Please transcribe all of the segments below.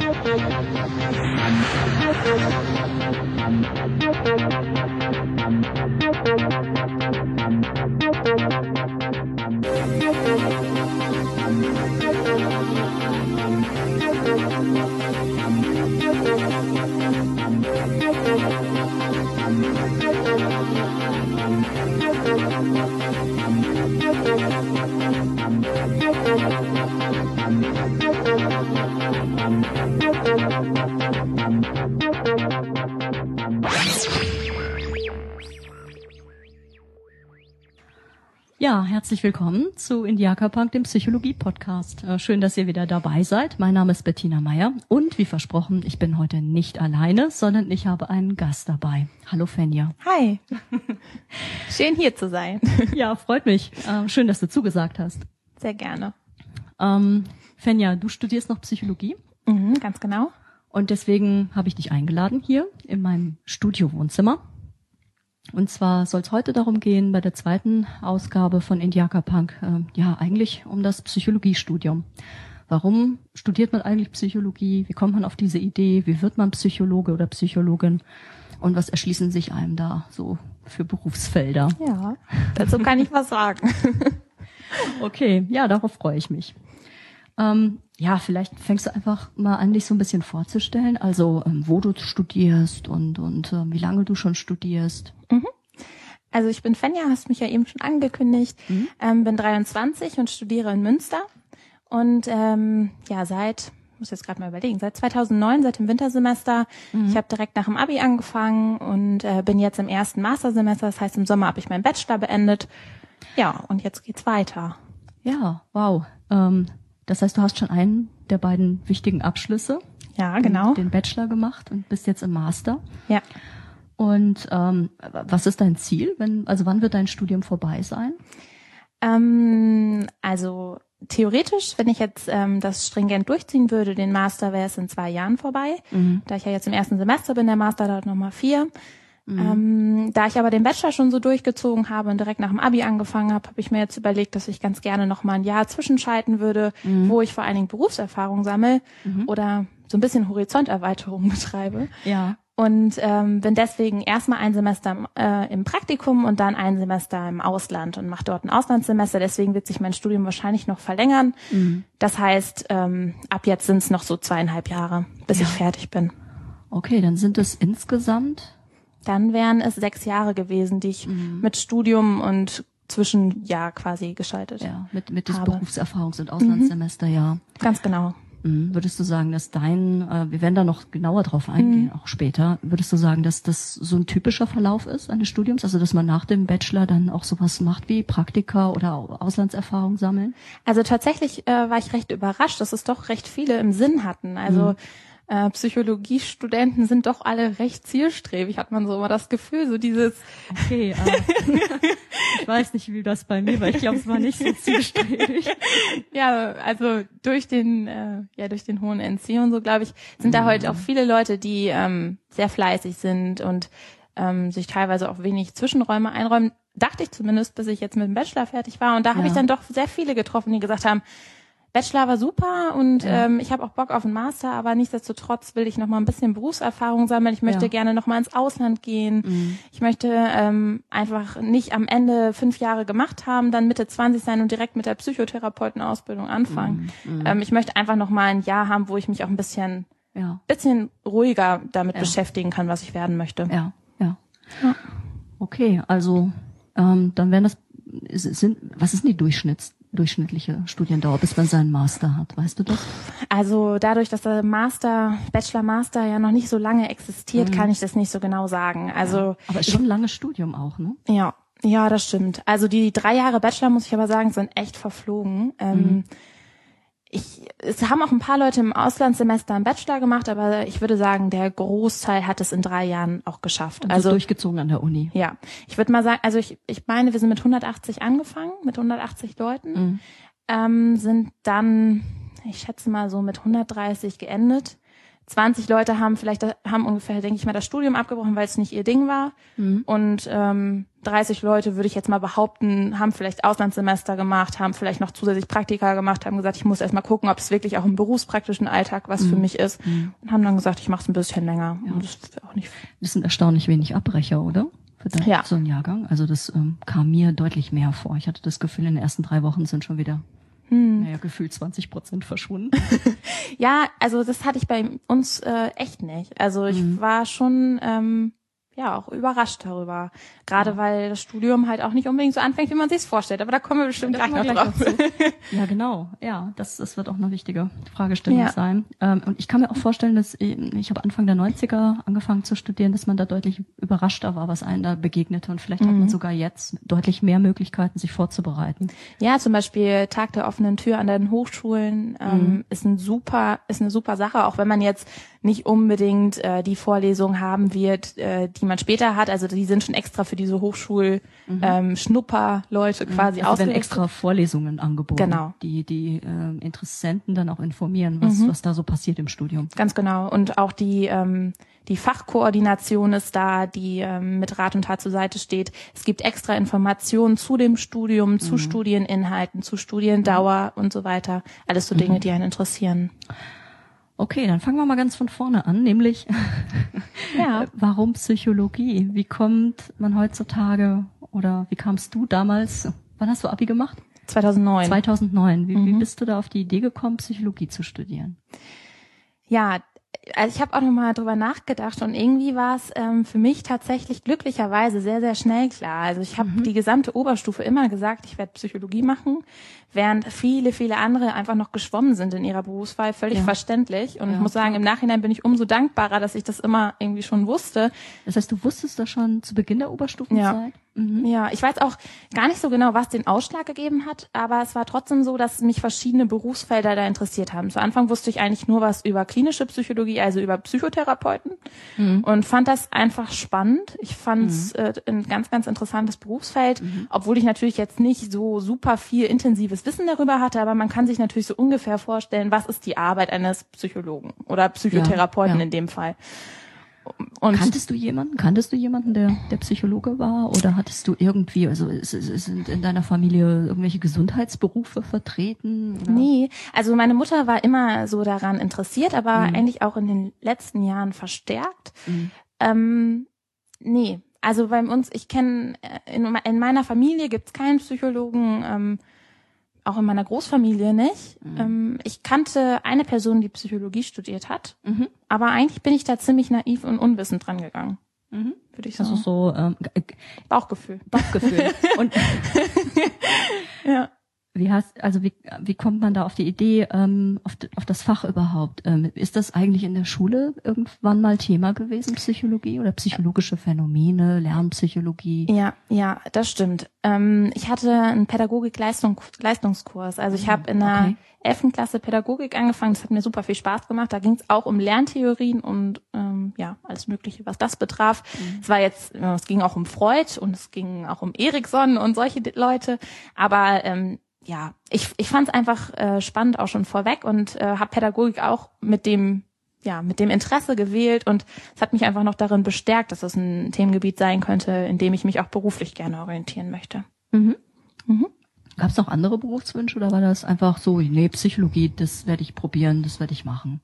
Ja, herzlich willkommen zu Indiaka Punk, dem Psychologie-Podcast. Äh, schön, dass ihr wieder dabei seid. Mein Name ist Bettina Meyer und wie versprochen, ich bin heute nicht alleine, sondern ich habe einen Gast dabei. Hallo Fenja. Hi. Schön hier zu sein. Ja, freut mich. Äh, schön, dass du zugesagt hast. Sehr gerne. Ähm, Fenja, du studierst noch Psychologie Mhm, ganz genau. und deswegen habe ich dich eingeladen hier in meinem Studio-Wohnzimmer. Und zwar soll es heute darum gehen, bei der zweiten Ausgabe von Indiaka Punk, äh, ja, eigentlich um das Psychologiestudium. Warum studiert man eigentlich Psychologie? Wie kommt man auf diese Idee? Wie wird man Psychologe oder Psychologin? Und was erschließen sich einem da so für Berufsfelder? Ja, dazu kann ich was sagen. Okay, ja, darauf freue ich mich. Ähm, ja, vielleicht fängst du einfach mal an, dich so ein bisschen vorzustellen, also ähm, wo du studierst und, und ähm, wie lange du schon studierst. Also ich bin Fenja, hast mich ja eben schon angekündigt, Mhm. ähm, bin 23 und studiere in Münster. Und ähm, ja, seit, muss jetzt gerade mal überlegen, seit 2009, seit dem Wintersemester, ich habe direkt nach dem Abi angefangen und äh, bin jetzt im ersten Mastersemester, das heißt im Sommer habe ich meinen Bachelor beendet. Ja, und jetzt geht's weiter. Ja, wow. Ähm, das heißt, du hast schon einen der beiden wichtigen Abschlüsse, Ja, genau. den Bachelor gemacht und bist jetzt im Master. Ja. Und ähm, was ist dein Ziel? Wenn, also wann wird dein Studium vorbei sein? Ähm, also theoretisch, wenn ich jetzt ähm, das stringent durchziehen würde, den Master wäre es in zwei Jahren vorbei. Da ich ja jetzt im ersten Semester bin, der Master dauert nochmal vier. Ähm, da ich aber den Bachelor schon so durchgezogen habe und direkt nach dem Abi angefangen habe, habe ich mir jetzt überlegt, dass ich ganz gerne noch mal ein Jahr zwischenschalten würde, wo ich vor allen Dingen Berufserfahrung sammle oder so ein bisschen Horizonterweiterung betreibe. Ja. Und ähm, bin deswegen erstmal ein Semester im, äh, im Praktikum und dann ein Semester im Ausland und mache dort ein Auslandssemester. Deswegen wird sich mein Studium wahrscheinlich noch verlängern. Das heißt, ähm, ab jetzt sind es noch so zweieinhalb Jahre, bis ich fertig bin. Okay, dann sind es insgesamt Dann wären es sechs Jahre gewesen, die ich mit Studium und Zwischenjahr quasi geschaltet. ja mit mit des Habe. Berufserfahrungs- und Auslandssemester, ja. Ganz genau. Mhm. Würdest du sagen, dass dein, äh, wir werden da noch genauer drauf eingehen, auch später, würdest du sagen, dass das so ein typischer Verlauf ist eines Studiums? Also, dass man nach dem Bachelor dann auch sowas macht wie Praktika oder Au- Auslandserfahrung sammeln? Also tatsächlich äh, war ich recht überrascht, dass es doch recht viele im Sinn hatten. Also äh, Psychologiestudenten sind doch alle recht zielstrebig, hat man so immer das Gefühl, so dieses Okay, äh, ich weiß nicht, wie das bei mir war. Ich glaube, es war nicht so zielstrebig. ja, also durch den äh, ja durch den hohen NC und so, glaube ich, sind da heute auch viele Leute, die ähm, sehr fleißig sind und ähm, sich teilweise auch wenig Zwischenräume einräumen. Dachte ich zumindest, bis ich jetzt mit dem Bachelor fertig war. Und da habe Ja. ich dann doch sehr viele getroffen, die gesagt haben, Bachelor war super und Ja. ähm, ich habe auch Bock auf einen Master, aber nichtsdestotrotz will ich noch mal ein bisschen Berufserfahrung sammeln. Ich möchte Ja. gerne noch mal ins Ausland gehen. Ich möchte ähm, einfach nicht am Ende fünf Jahre gemacht haben, dann Mitte 20 sein und direkt mit der Psychotherapeutenausbildung anfangen. Ähm, ich möchte einfach noch mal ein Jahr haben, wo ich mich auch ein bisschen Ja, bisschen ruhiger damit beschäftigen kann, was ich werden möchte. ja, ja. Ja. Okay, also ähm, dann wären das sind was ist denn die Durchschnitts durchschnittliche Studiendauer, bis man seinen Master hat, weißt du das? Also dadurch, dass der Master, Bachelor Master ja noch nicht so lange existiert, kann ich das nicht so genau sagen. Also Aber ist schon ein langes Studium auch, ne? Ja, ja, das stimmt. Also die drei Jahre Bachelor, muss ich aber sagen, sind echt verflogen. Ähm, ich, es haben auch ein paar Leute im Auslandssemester einen Bachelor gemacht, aber ich würde sagen, der Großteil hat es in drei Jahren auch geschafft. Also Also durchgezogen an der Uni. ja, ich würde mal sagen, also ich, ich meine, wir sind mit 180 angefangen, mit 180 Leuten, Mhm. ähm, sind dann, ich schätze mal so mit 130 geendet. 20 Leute haben vielleicht, haben ungefähr, denke ich mal, das Studium abgebrochen, weil es nicht ihr Ding war. Mhm. Und ähm, 30 Leute, würde ich jetzt mal behaupten, haben vielleicht Auslandssemester gemacht, haben vielleicht noch zusätzlich Praktika gemacht, haben gesagt, ich muss erst mal gucken, ob es wirklich auch im berufspraktischen Alltag was mhm. für mich ist. Mhm. Und haben dann gesagt, ich mache es ein bisschen länger. Ja. Und das, auch nicht das sind erstaunlich wenig Abbrecher, oder? Für ja. so einen Jahrgang. Also das ähm, kam mir deutlich mehr vor. Ich hatte das Gefühl, in den ersten drei Wochen sind schon wieder hm. Naja, gefühlt 20 Prozent verschwunden. ja, also das hatte ich bei uns äh, echt nicht. Also ich mhm. war schon ähm, ja auch überrascht darüber. Gerade ja. weil das Studium halt auch nicht unbedingt so anfängt, wie man sich vorstellt. Aber da kommen wir bestimmt ja, gleich noch drauf. ja, genau. Ja, das, das wird auch eine wichtige Fragestellung ja. sein. Ähm, und ich kann mir auch vorstellen, dass ich, ich habe Anfang der 90er angefangen zu studieren, dass man da deutlich überraschter war, was einen da begegnete. Und vielleicht mhm. hat man mhm. sogar jetzt deutlich mehr Möglichkeiten, sich vorzubereiten. Ja, zum Beispiel Tag der offenen Tür an den Hochschulen ähm, mhm. ist ein super, ist eine super Sache, auch wenn man jetzt nicht unbedingt äh, die Vorlesung haben wird, äh, die man später hat. Also die sind schon extra für diese Hochschul mhm. ähm, Schnupperleute quasi also werden extra Vorlesungen angeboten, genau. die die äh, Interessenten dann auch informieren, was mhm. was da so passiert im Studium. Ganz genau und auch die ähm, die Fachkoordination ist da, die ähm, mit Rat und Tat zur Seite steht. Es gibt extra Informationen zu dem Studium, zu mhm. Studieninhalten, zu Studiendauer und so weiter. Alles so Dinge, mhm. die einen interessieren. Okay, dann fangen wir mal ganz von vorne an, nämlich ja. warum Psychologie? Wie kommt man heutzutage oder wie kamst du damals? Wann hast du Abi gemacht? 2009. 2009. Wie, mhm. wie bist du da auf die Idee gekommen, Psychologie zu studieren? Ja, also ich habe auch nochmal drüber nachgedacht und irgendwie war es ähm, für mich tatsächlich glücklicherweise sehr, sehr schnell klar. Also ich habe mhm. die gesamte Oberstufe immer gesagt, ich werde Psychologie machen, während viele, viele andere einfach noch geschwommen sind in ihrer Berufswahl, völlig ja. verständlich. Und ja. ich muss sagen, im Nachhinein bin ich umso dankbarer, dass ich das immer irgendwie schon wusste. Das heißt, du wusstest das schon zu Beginn der Oberstufenzeit? Ja. Mhm. Ja, ich weiß auch gar nicht so genau, was den Ausschlag gegeben hat, aber es war trotzdem so, dass mich verschiedene Berufsfelder da interessiert haben. Zu Anfang wusste ich eigentlich nur was über klinische Psychologie, also über Psychotherapeuten mhm. und fand das einfach spannend. Ich fand es mhm. äh, ein ganz, ganz interessantes Berufsfeld, mhm. obwohl ich natürlich jetzt nicht so super viel intensives Wissen darüber hatte, aber man kann sich natürlich so ungefähr vorstellen, was ist die Arbeit eines Psychologen oder Psychotherapeuten ja, ja. in dem Fall. Und Kanntest du jemanden? Kanntest du jemanden, der, der Psychologe war? Oder hattest du irgendwie, also sind in deiner Familie irgendwelche Gesundheitsberufe vertreten? Oder? Nee, also meine Mutter war immer so daran interessiert, aber mhm. eigentlich auch in den letzten Jahren verstärkt. Mhm. Ähm, nee, also bei uns, ich kenne, äh, in, in, meiner Familie gibt's keinen Psychologen. Ähm, auch in meiner Großfamilie nicht. Mhm. Ähm, ich kannte eine Person, die Psychologie studiert hat, mhm. aber eigentlich bin ich da ziemlich naiv und unwissend dran gegangen. Mhm. Würde ich sagen. Also so ähm, Bauchgefühl. Bauchgefühl. und ja. Wie hast, also wie, wie kommt man da auf die Idee, ähm, auf, auf das Fach überhaupt? Ähm, ist das eigentlich in der Schule irgendwann mal Thema gewesen, Psychologie oder psychologische Phänomene, Lernpsychologie? Ja, ja, das stimmt. Ähm, ich hatte einen Pädagogik-Leistungskurs. Also ich habe in der okay. 11. Klasse Pädagogik angefangen. Das hat mir super viel Spaß gemacht. Da ging es auch um Lerntheorien und ähm, ja, alles Mögliche, was das betraf. Mhm. Es war jetzt, es ging auch um Freud und es ging auch um Erikson und solche Leute. Aber ähm, ja, ich, ich fand es einfach äh, spannend auch schon vorweg und äh, habe Pädagogik auch mit dem ja mit dem Interesse gewählt und es hat mich einfach noch darin bestärkt, dass es ein Themengebiet sein könnte, in dem ich mich auch beruflich gerne orientieren möchte. Mhm. Mhm. Gab es noch andere Berufswünsche oder war das einfach so, nee, Psychologie, das werde ich probieren, das werde ich machen?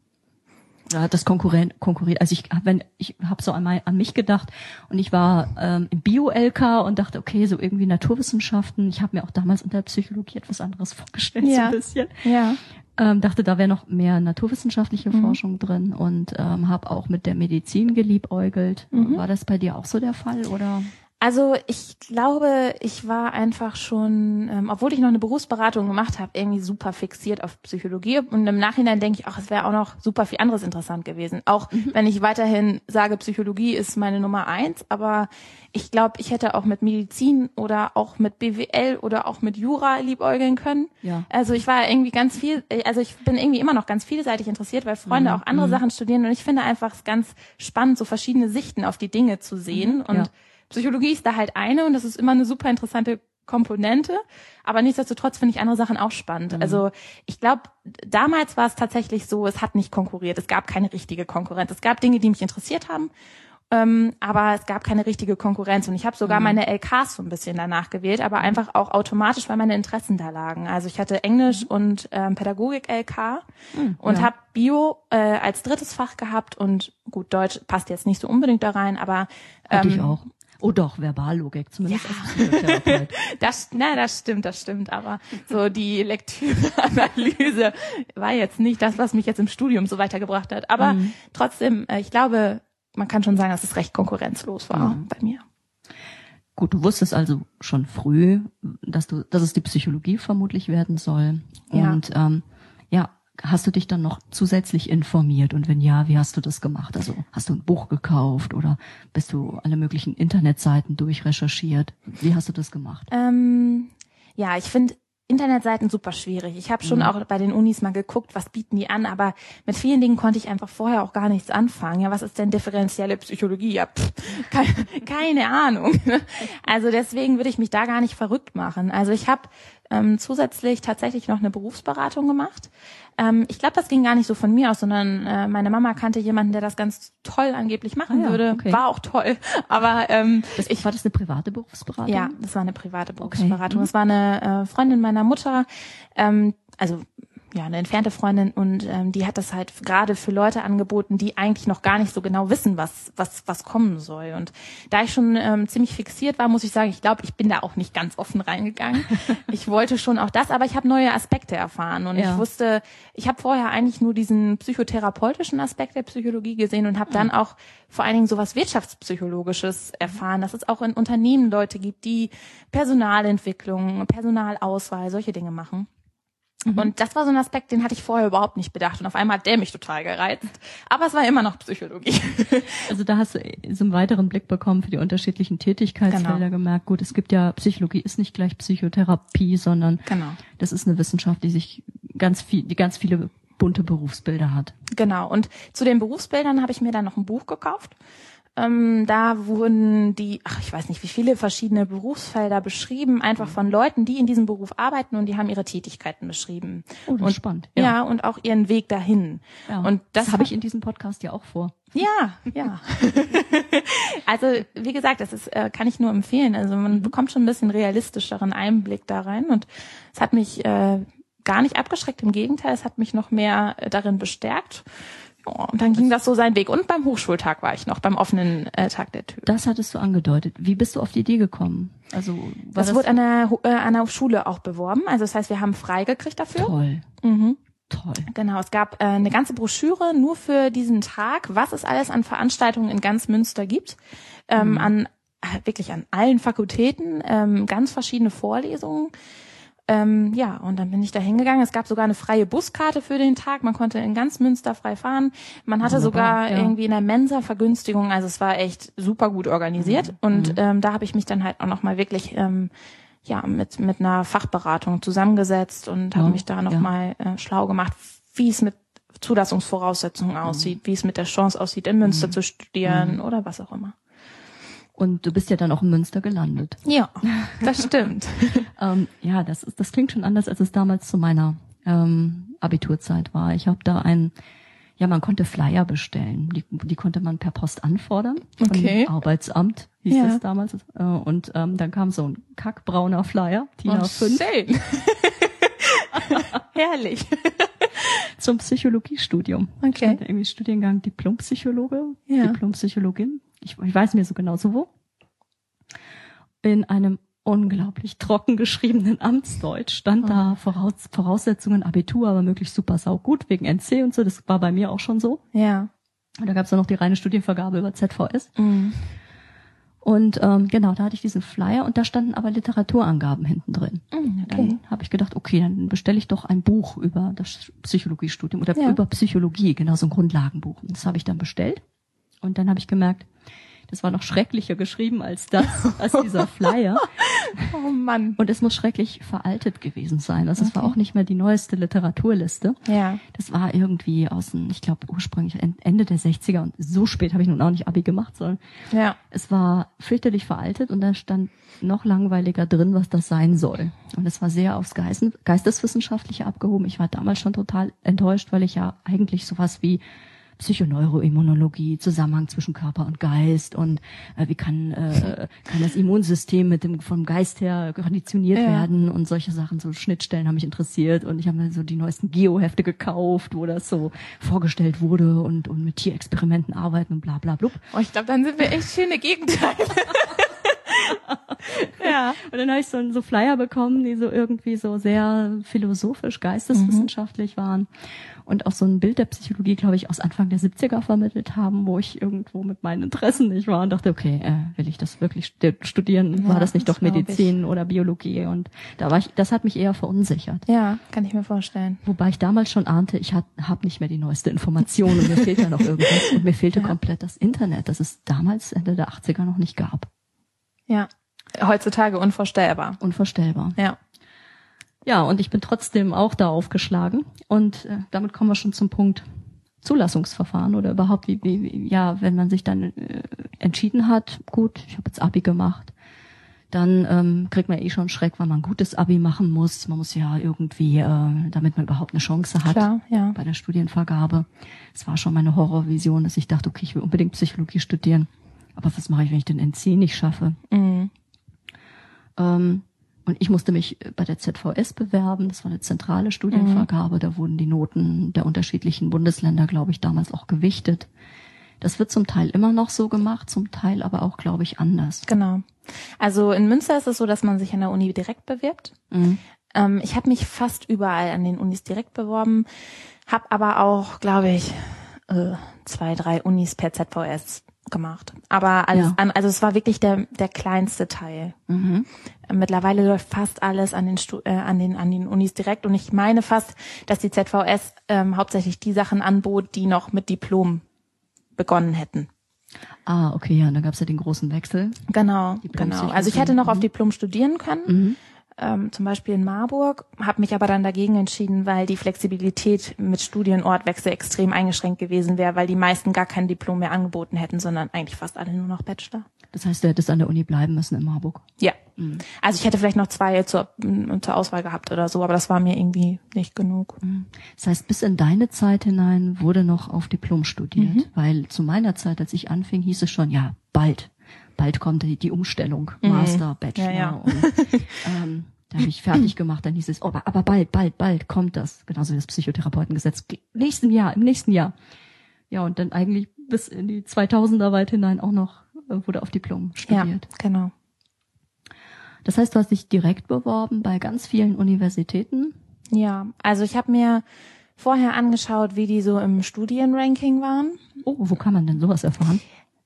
Hat das konkurrent, konkurriert? Also ich wenn ich habe so mein, an mich gedacht und ich war ähm, im Bio-LK und dachte, okay, so irgendwie Naturwissenschaften. Ich habe mir auch damals unter Psychologie etwas anderes vorgestellt, ja. so ein bisschen. Ja. Ähm, dachte, da wäre noch mehr naturwissenschaftliche mhm. Forschung drin und ähm, habe auch mit der Medizin geliebäugelt. Mhm. War das bei dir auch so der Fall oder? Also ich glaube, ich war einfach schon, ähm, obwohl ich noch eine Berufsberatung gemacht habe, irgendwie super fixiert auf Psychologie. Und im Nachhinein denke ich, ach, es wäre auch noch super viel anderes interessant gewesen. Auch mhm. wenn ich weiterhin sage, Psychologie ist meine Nummer eins, aber ich glaube, ich hätte auch mit Medizin oder auch mit BWL oder auch mit Jura liebäugeln können. Ja. Also ich war irgendwie ganz viel, also ich bin irgendwie immer noch ganz vielseitig interessiert, weil Freunde mhm. auch andere mhm. Sachen studieren und ich finde einfach es ganz spannend, so verschiedene Sichten auf die Dinge zu sehen mhm. und ja Psychologie ist da halt eine und das ist immer eine super interessante Komponente, aber nichtsdestotrotz finde ich andere Sachen auch spannend. Mhm. Also ich glaube, damals war es tatsächlich so, es hat nicht konkurriert, es gab keine richtige Konkurrenz. Es gab Dinge, die mich interessiert haben Ähm, aber es gab keine richtige Konkurrenz und ich habe sogar mhm. meine LKs so ein bisschen danach gewählt, aber einfach auch automatisch, weil meine Interessen da lagen. Also ich hatte Englisch mhm. und ähm, Pädagogik LK mhm, und ja. habe Bio äh, als drittes Fach gehabt und gut Deutsch passt jetzt nicht so unbedingt da rein, aber ähm, hatte ich auch. Oh doch, Verballogik, zumindest ja. als das, na, das stimmt, das stimmt, aber so die Lektüreanalyse war jetzt nicht das, was mich jetzt im Studium so weitergebracht hat. Aber mhm. trotzdem, äh, ich glaube, man kann schon sagen, dass es recht konkurrenzlos war mhm. bei mir. Gut, du wusstest also schon früh, dass du, dass es die Psychologie vermutlich werden soll. Ja. Und ähm, ja, hast du dich dann noch zusätzlich informiert? Und wenn ja, wie hast du das gemacht? Also hast du ein Buch gekauft oder bist du alle möglichen Internetseiten durchrecherchiert? Wie hast du das gemacht? Ähm, ja, ich finde Internetseiten super schwierig. Ich habe schon mhm. auch bei den Unis mal geguckt, was bieten die an, aber mit vielen Dingen konnte ich einfach vorher auch gar nichts anfangen. Ja, was ist denn differenzielle Psychologie? Ja, pff, keine, keine Ahnung. Also deswegen würde ich mich da gar nicht verrückt machen. Also ich habe ähm, zusätzlich tatsächlich noch eine Berufsberatung gemacht. Ähm, ich glaube, das ging gar nicht so von mir aus, sondern äh, meine Mama kannte jemanden, der das ganz toll angeblich machen ah, ja, würde. Okay. War auch toll. Aber ähm, das, ich, war das eine private Berufsberatung? Ja, das war eine private Berufsberatung. Okay. Mhm. Das war eine äh, Freundin meiner Mutter. Ähm, also ja, eine entfernte Freundin und ähm, die hat das halt gerade für Leute angeboten, die eigentlich noch gar nicht so genau wissen, was was was kommen soll. Und da ich schon ähm, ziemlich fixiert war, muss ich sagen, ich glaube, ich bin da auch nicht ganz offen reingegangen. ich wollte schon auch das, aber ich habe neue Aspekte erfahren und ja. ich wusste, ich habe vorher eigentlich nur diesen psychotherapeutischen Aspekt der Psychologie gesehen und habe dann mhm. auch vor allen Dingen sowas wirtschaftspsychologisches erfahren, dass es auch in Unternehmen Leute gibt, die Personalentwicklung, Personalauswahl, solche Dinge machen. Mhm. Und das war so ein Aspekt, den hatte ich vorher überhaupt nicht bedacht. Und auf einmal hat der mich total gereizt. Aber es war immer noch Psychologie. Also da hast du so einen weiteren Blick bekommen für die unterschiedlichen Tätigkeitsfelder genau. gemerkt. Gut, es gibt ja, Psychologie ist nicht gleich Psychotherapie, sondern genau. das ist eine Wissenschaft, die sich ganz viel, die ganz viele bunte Berufsbilder hat. Genau. Und zu den Berufsbildern habe ich mir dann noch ein Buch gekauft. Ähm, da wurden die, ach, ich weiß nicht, wie viele verschiedene Berufsfelder beschrieben, einfach von Leuten, die in diesem Beruf arbeiten und die haben ihre Tätigkeiten beschrieben. Oh, das und, spannend. Ja. ja, und auch ihren Weg dahin. Ja, und das, das habe ich in diesem Podcast ja auch vor. Ja, ja. also wie gesagt, das ist, äh, kann ich nur empfehlen. Also man mhm. bekommt schon ein bisschen realistischeren Einblick da rein und es hat mich äh, gar nicht abgeschreckt. Im Gegenteil, es hat mich noch mehr äh, darin bestärkt. Und dann ging das so seinen Weg. Und beim Hochschultag war ich noch, beim offenen äh, Tag der Tür. Das hattest du angedeutet. Wie bist du auf die Idee gekommen? Also das, das wurde an der, äh, an der Schule auch beworben. Also das heißt, wir haben freigekriegt dafür. Toll. Mhm. Toll. Genau, es gab äh, eine ganze Broschüre nur für diesen Tag, was es alles an Veranstaltungen in ganz Münster gibt. Ähm, mhm. An äh, wirklich an allen Fakultäten, ähm, ganz verschiedene Vorlesungen. Ähm, ja, und dann bin ich da hingegangen. Es gab sogar eine freie Buskarte für den Tag. Man konnte in ganz Münster frei fahren. Man hatte Wunderbar, sogar ja. irgendwie in der Mensa Vergünstigung. Also es war echt super gut organisiert. Mhm. Und mhm. ähm, da habe ich mich dann halt auch nochmal wirklich ähm, ja mit mit einer Fachberatung zusammengesetzt und habe mich da nochmal ja. äh, schlau gemacht, wie es mit Zulassungsvoraussetzungen mhm. aussieht, wie es mit der Chance aussieht, in Münster mhm. zu studieren mhm. oder was auch immer. Und du bist ja dann auch in Münster gelandet. Ja, das stimmt. ähm, ja, das, ist, das klingt schon anders, als es damals zu meiner ähm, Abiturzeit war. Ich habe da ein, ja, man konnte Flyer bestellen. Die, die konnte man per Post anfordern. Okay. Arbeitsamt hieß ja. das damals. Äh, und ähm, dann kam so ein kackbrauner Flyer, A5. Schön. Herrlich. Zum Psychologiestudium. Okay. Ich hatte irgendwie Studiengang Diplompsychologe, ja. Diplompsychologin ich, ich weiß mir so genau so wo, in einem unglaublich trocken geschriebenen Amtsdeutsch stand oh. da Voraus, Voraussetzungen Abitur, aber möglichst super saugut wegen NC und so. Das war bei mir auch schon so. Ja. Und da gab es noch die reine Studienvergabe über ZVS. Mhm. Und ähm, genau, da hatte ich diesen Flyer und da standen aber Literaturangaben hinten drin. Mhm, okay. Dann habe ich gedacht, okay, dann bestelle ich doch ein Buch über das Psychologiestudium oder ja. über Psychologie, genau so ein Grundlagenbuch. Und das habe ich dann bestellt. Und dann habe ich gemerkt, das war noch schrecklicher geschrieben als das, als dieser Flyer. oh Mann. Und es muss schrecklich veraltet gewesen sein. Also okay. es war auch nicht mehr die neueste Literaturliste. Ja. Das war irgendwie aus dem, ich glaube ursprünglich Ende der 60er und so spät habe ich nun auch nicht Abi gemacht, sondern ja. es war fürchterlich veraltet und da stand noch langweiliger drin, was das sein soll. Und es war sehr aufs Geisteswissenschaftliche abgehoben. Ich war damals schon total enttäuscht, weil ich ja eigentlich sowas wie Psychoneuroimmunologie, Zusammenhang zwischen Körper und Geist und äh, wie kann, äh, kann das Immunsystem mit dem vom Geist her konditioniert ja. werden und solche Sachen, so Schnittstellen haben mich interessiert und ich habe mir so die neuesten Geo-Hefte gekauft, wo das so vorgestellt wurde und, und mit Tierexperimenten arbeiten und bla bla blub. Oh, ich glaube, dann sind wir echt schöne Gegenteile. ja. Und dann habe ich so, so Flyer bekommen, die so irgendwie so sehr philosophisch, geisteswissenschaftlich mhm. waren und auch so ein Bild der Psychologie, glaube ich, aus Anfang der 70er vermittelt haben, wo ich irgendwo mit meinen Interessen nicht war und dachte, okay, äh, will ich das wirklich studieren? War das nicht das doch Medizin oder Biologie? Und da war ich, das hat mich eher verunsichert. Ja, kann ich mir vorstellen. Wobei ich damals schon ahnte, ich habe hab nicht mehr die neueste Information und mir fehlt ja noch irgendwas und mir fehlte ja. komplett das Internet, das es damals Ende der 80er noch nicht gab. Ja, heutzutage unvorstellbar. Unvorstellbar. Ja. Ja, und ich bin trotzdem auch da aufgeschlagen. Und äh, damit kommen wir schon zum Punkt Zulassungsverfahren oder überhaupt wie, wie, ja, wenn man sich dann äh, entschieden hat, gut, ich habe jetzt Abi gemacht, dann ähm, kriegt man eh schon Schreck, weil man ein gutes Abi machen muss. Man muss ja irgendwie, äh, damit man überhaupt eine Chance hat Klar, ja. bei der Studienvergabe. Es war schon meine Horrorvision, dass ich dachte, okay, ich will unbedingt Psychologie studieren. Aber was mache ich, wenn ich den NC nicht schaffe? Mhm. Ähm, und ich musste mich bei der ZVS bewerben. Das war eine zentrale Studienvergabe. Mhm. Da wurden die Noten der unterschiedlichen Bundesländer, glaube ich, damals auch gewichtet. Das wird zum Teil immer noch so gemacht, zum Teil aber auch, glaube ich, anders. Genau. Also in Münster ist es so, dass man sich an der Uni direkt bewirbt. Mhm. Ähm, ich habe mich fast überall an den Unis direkt beworben, habe aber auch, glaube ich, äh, zwei, drei Unis per ZVS gemacht. Aber alles ja. an, also es war wirklich der der kleinste Teil. Mhm. Mittlerweile läuft fast alles an den Stu äh, an den an den Unis direkt und ich meine fast, dass die ZVS ähm, hauptsächlich die Sachen anbot, die noch mit Diplom begonnen hätten. Ah, okay, ja, da gab es ja den großen Wechsel. Genau, genau. Also ich hätte noch auf Diplom studieren können. Mhm ähm, zum Beispiel in Marburg, habe mich aber dann dagegen entschieden, weil die Flexibilität mit Studienortwechsel extrem eingeschränkt gewesen wäre, weil die meisten gar kein Diplom mehr angeboten hätten, sondern eigentlich fast alle nur noch Bachelor. Das heißt, du hättest an der Uni bleiben müssen in Marburg? Ja. Mhm. Also ich hätte vielleicht noch zwei zur, zur Auswahl gehabt oder so, aber das war mir irgendwie nicht genug. Mhm. Das heißt, bis in deine Zeit hinein wurde noch auf Diplom studiert, mhm. weil zu meiner Zeit, als ich anfing, hieß es schon, ja, bald bald kommt die, die Umstellung, mhm. Master, Bachelor. Ja, ja. Und, ähm, da habe ich fertig gemacht, dann hieß es, oh, aber bald, bald, bald kommt das. Genauso wie das Psychotherapeutengesetz. Nächsten Jahr, im nächsten Jahr. Ja, und dann eigentlich bis in die 2000er weit hinein auch noch äh, wurde auf Diplom studiert. Ja, genau. Das heißt, du hast dich direkt beworben bei ganz vielen Universitäten? Ja, also ich habe mir vorher angeschaut, wie die so im Studienranking waren. Oh, wo kann man denn sowas erfahren?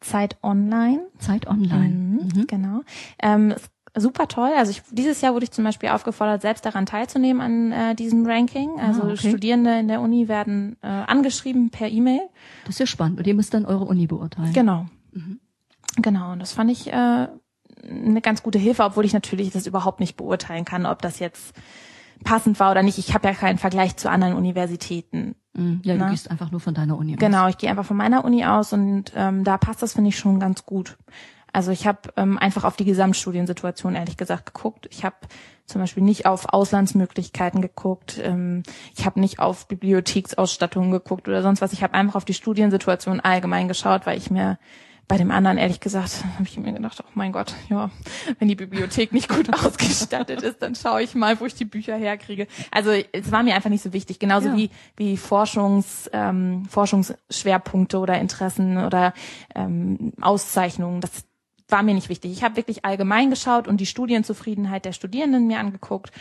Zeit Online. Zeit Online. Mhm, mhm. Genau. Ähm, super toll. Also ich, dieses Jahr wurde ich zum Beispiel aufgefordert, selbst daran teilzunehmen an äh, diesem Ranking. Ah, also ah, okay. Studierende in der Uni werden äh, angeschrieben per E-Mail. Das ist ja spannend. Und ihr müsst dann eure Uni beurteilen. Genau. Mhm. Genau. Und das fand ich äh, eine ganz gute Hilfe, obwohl ich natürlich das überhaupt nicht beurteilen kann, ob das jetzt passend war oder nicht. Ich habe ja keinen Vergleich zu anderen Universitäten. Mhm. Ja, du gehst einfach nur von deiner Uni aus. Genau, ich gehe einfach von meiner Uni aus und ähm, da passt das, finde ich, schon ganz gut. Also ich habe ähm, einfach auf die Gesamtstudiensituation ehrlich gesagt geguckt. Ich habe zum Beispiel nicht auf Auslandsmöglichkeiten geguckt. Ähm, ich habe nicht auf Bibliotheksausstattungen geguckt oder sonst was. Ich habe einfach auf die Studiensituation allgemein geschaut, weil ich mir bei dem anderen, ehrlich gesagt, habe ich mir gedacht, oh mein Gott, ja, wenn die Bibliothek nicht gut ausgestattet ist, dann schaue ich mal, wo ich die Bücher herkriege. Also es war mir einfach nicht so wichtig, genauso ja. wie wie Forschungs ähm, Forschungsschwerpunkte oder Interessen oder ähm, Auszeichnungen. Das war mir nicht wichtig. Ich habe wirklich allgemein geschaut und die Studienzufriedenheit der Studierenden mir angeguckt.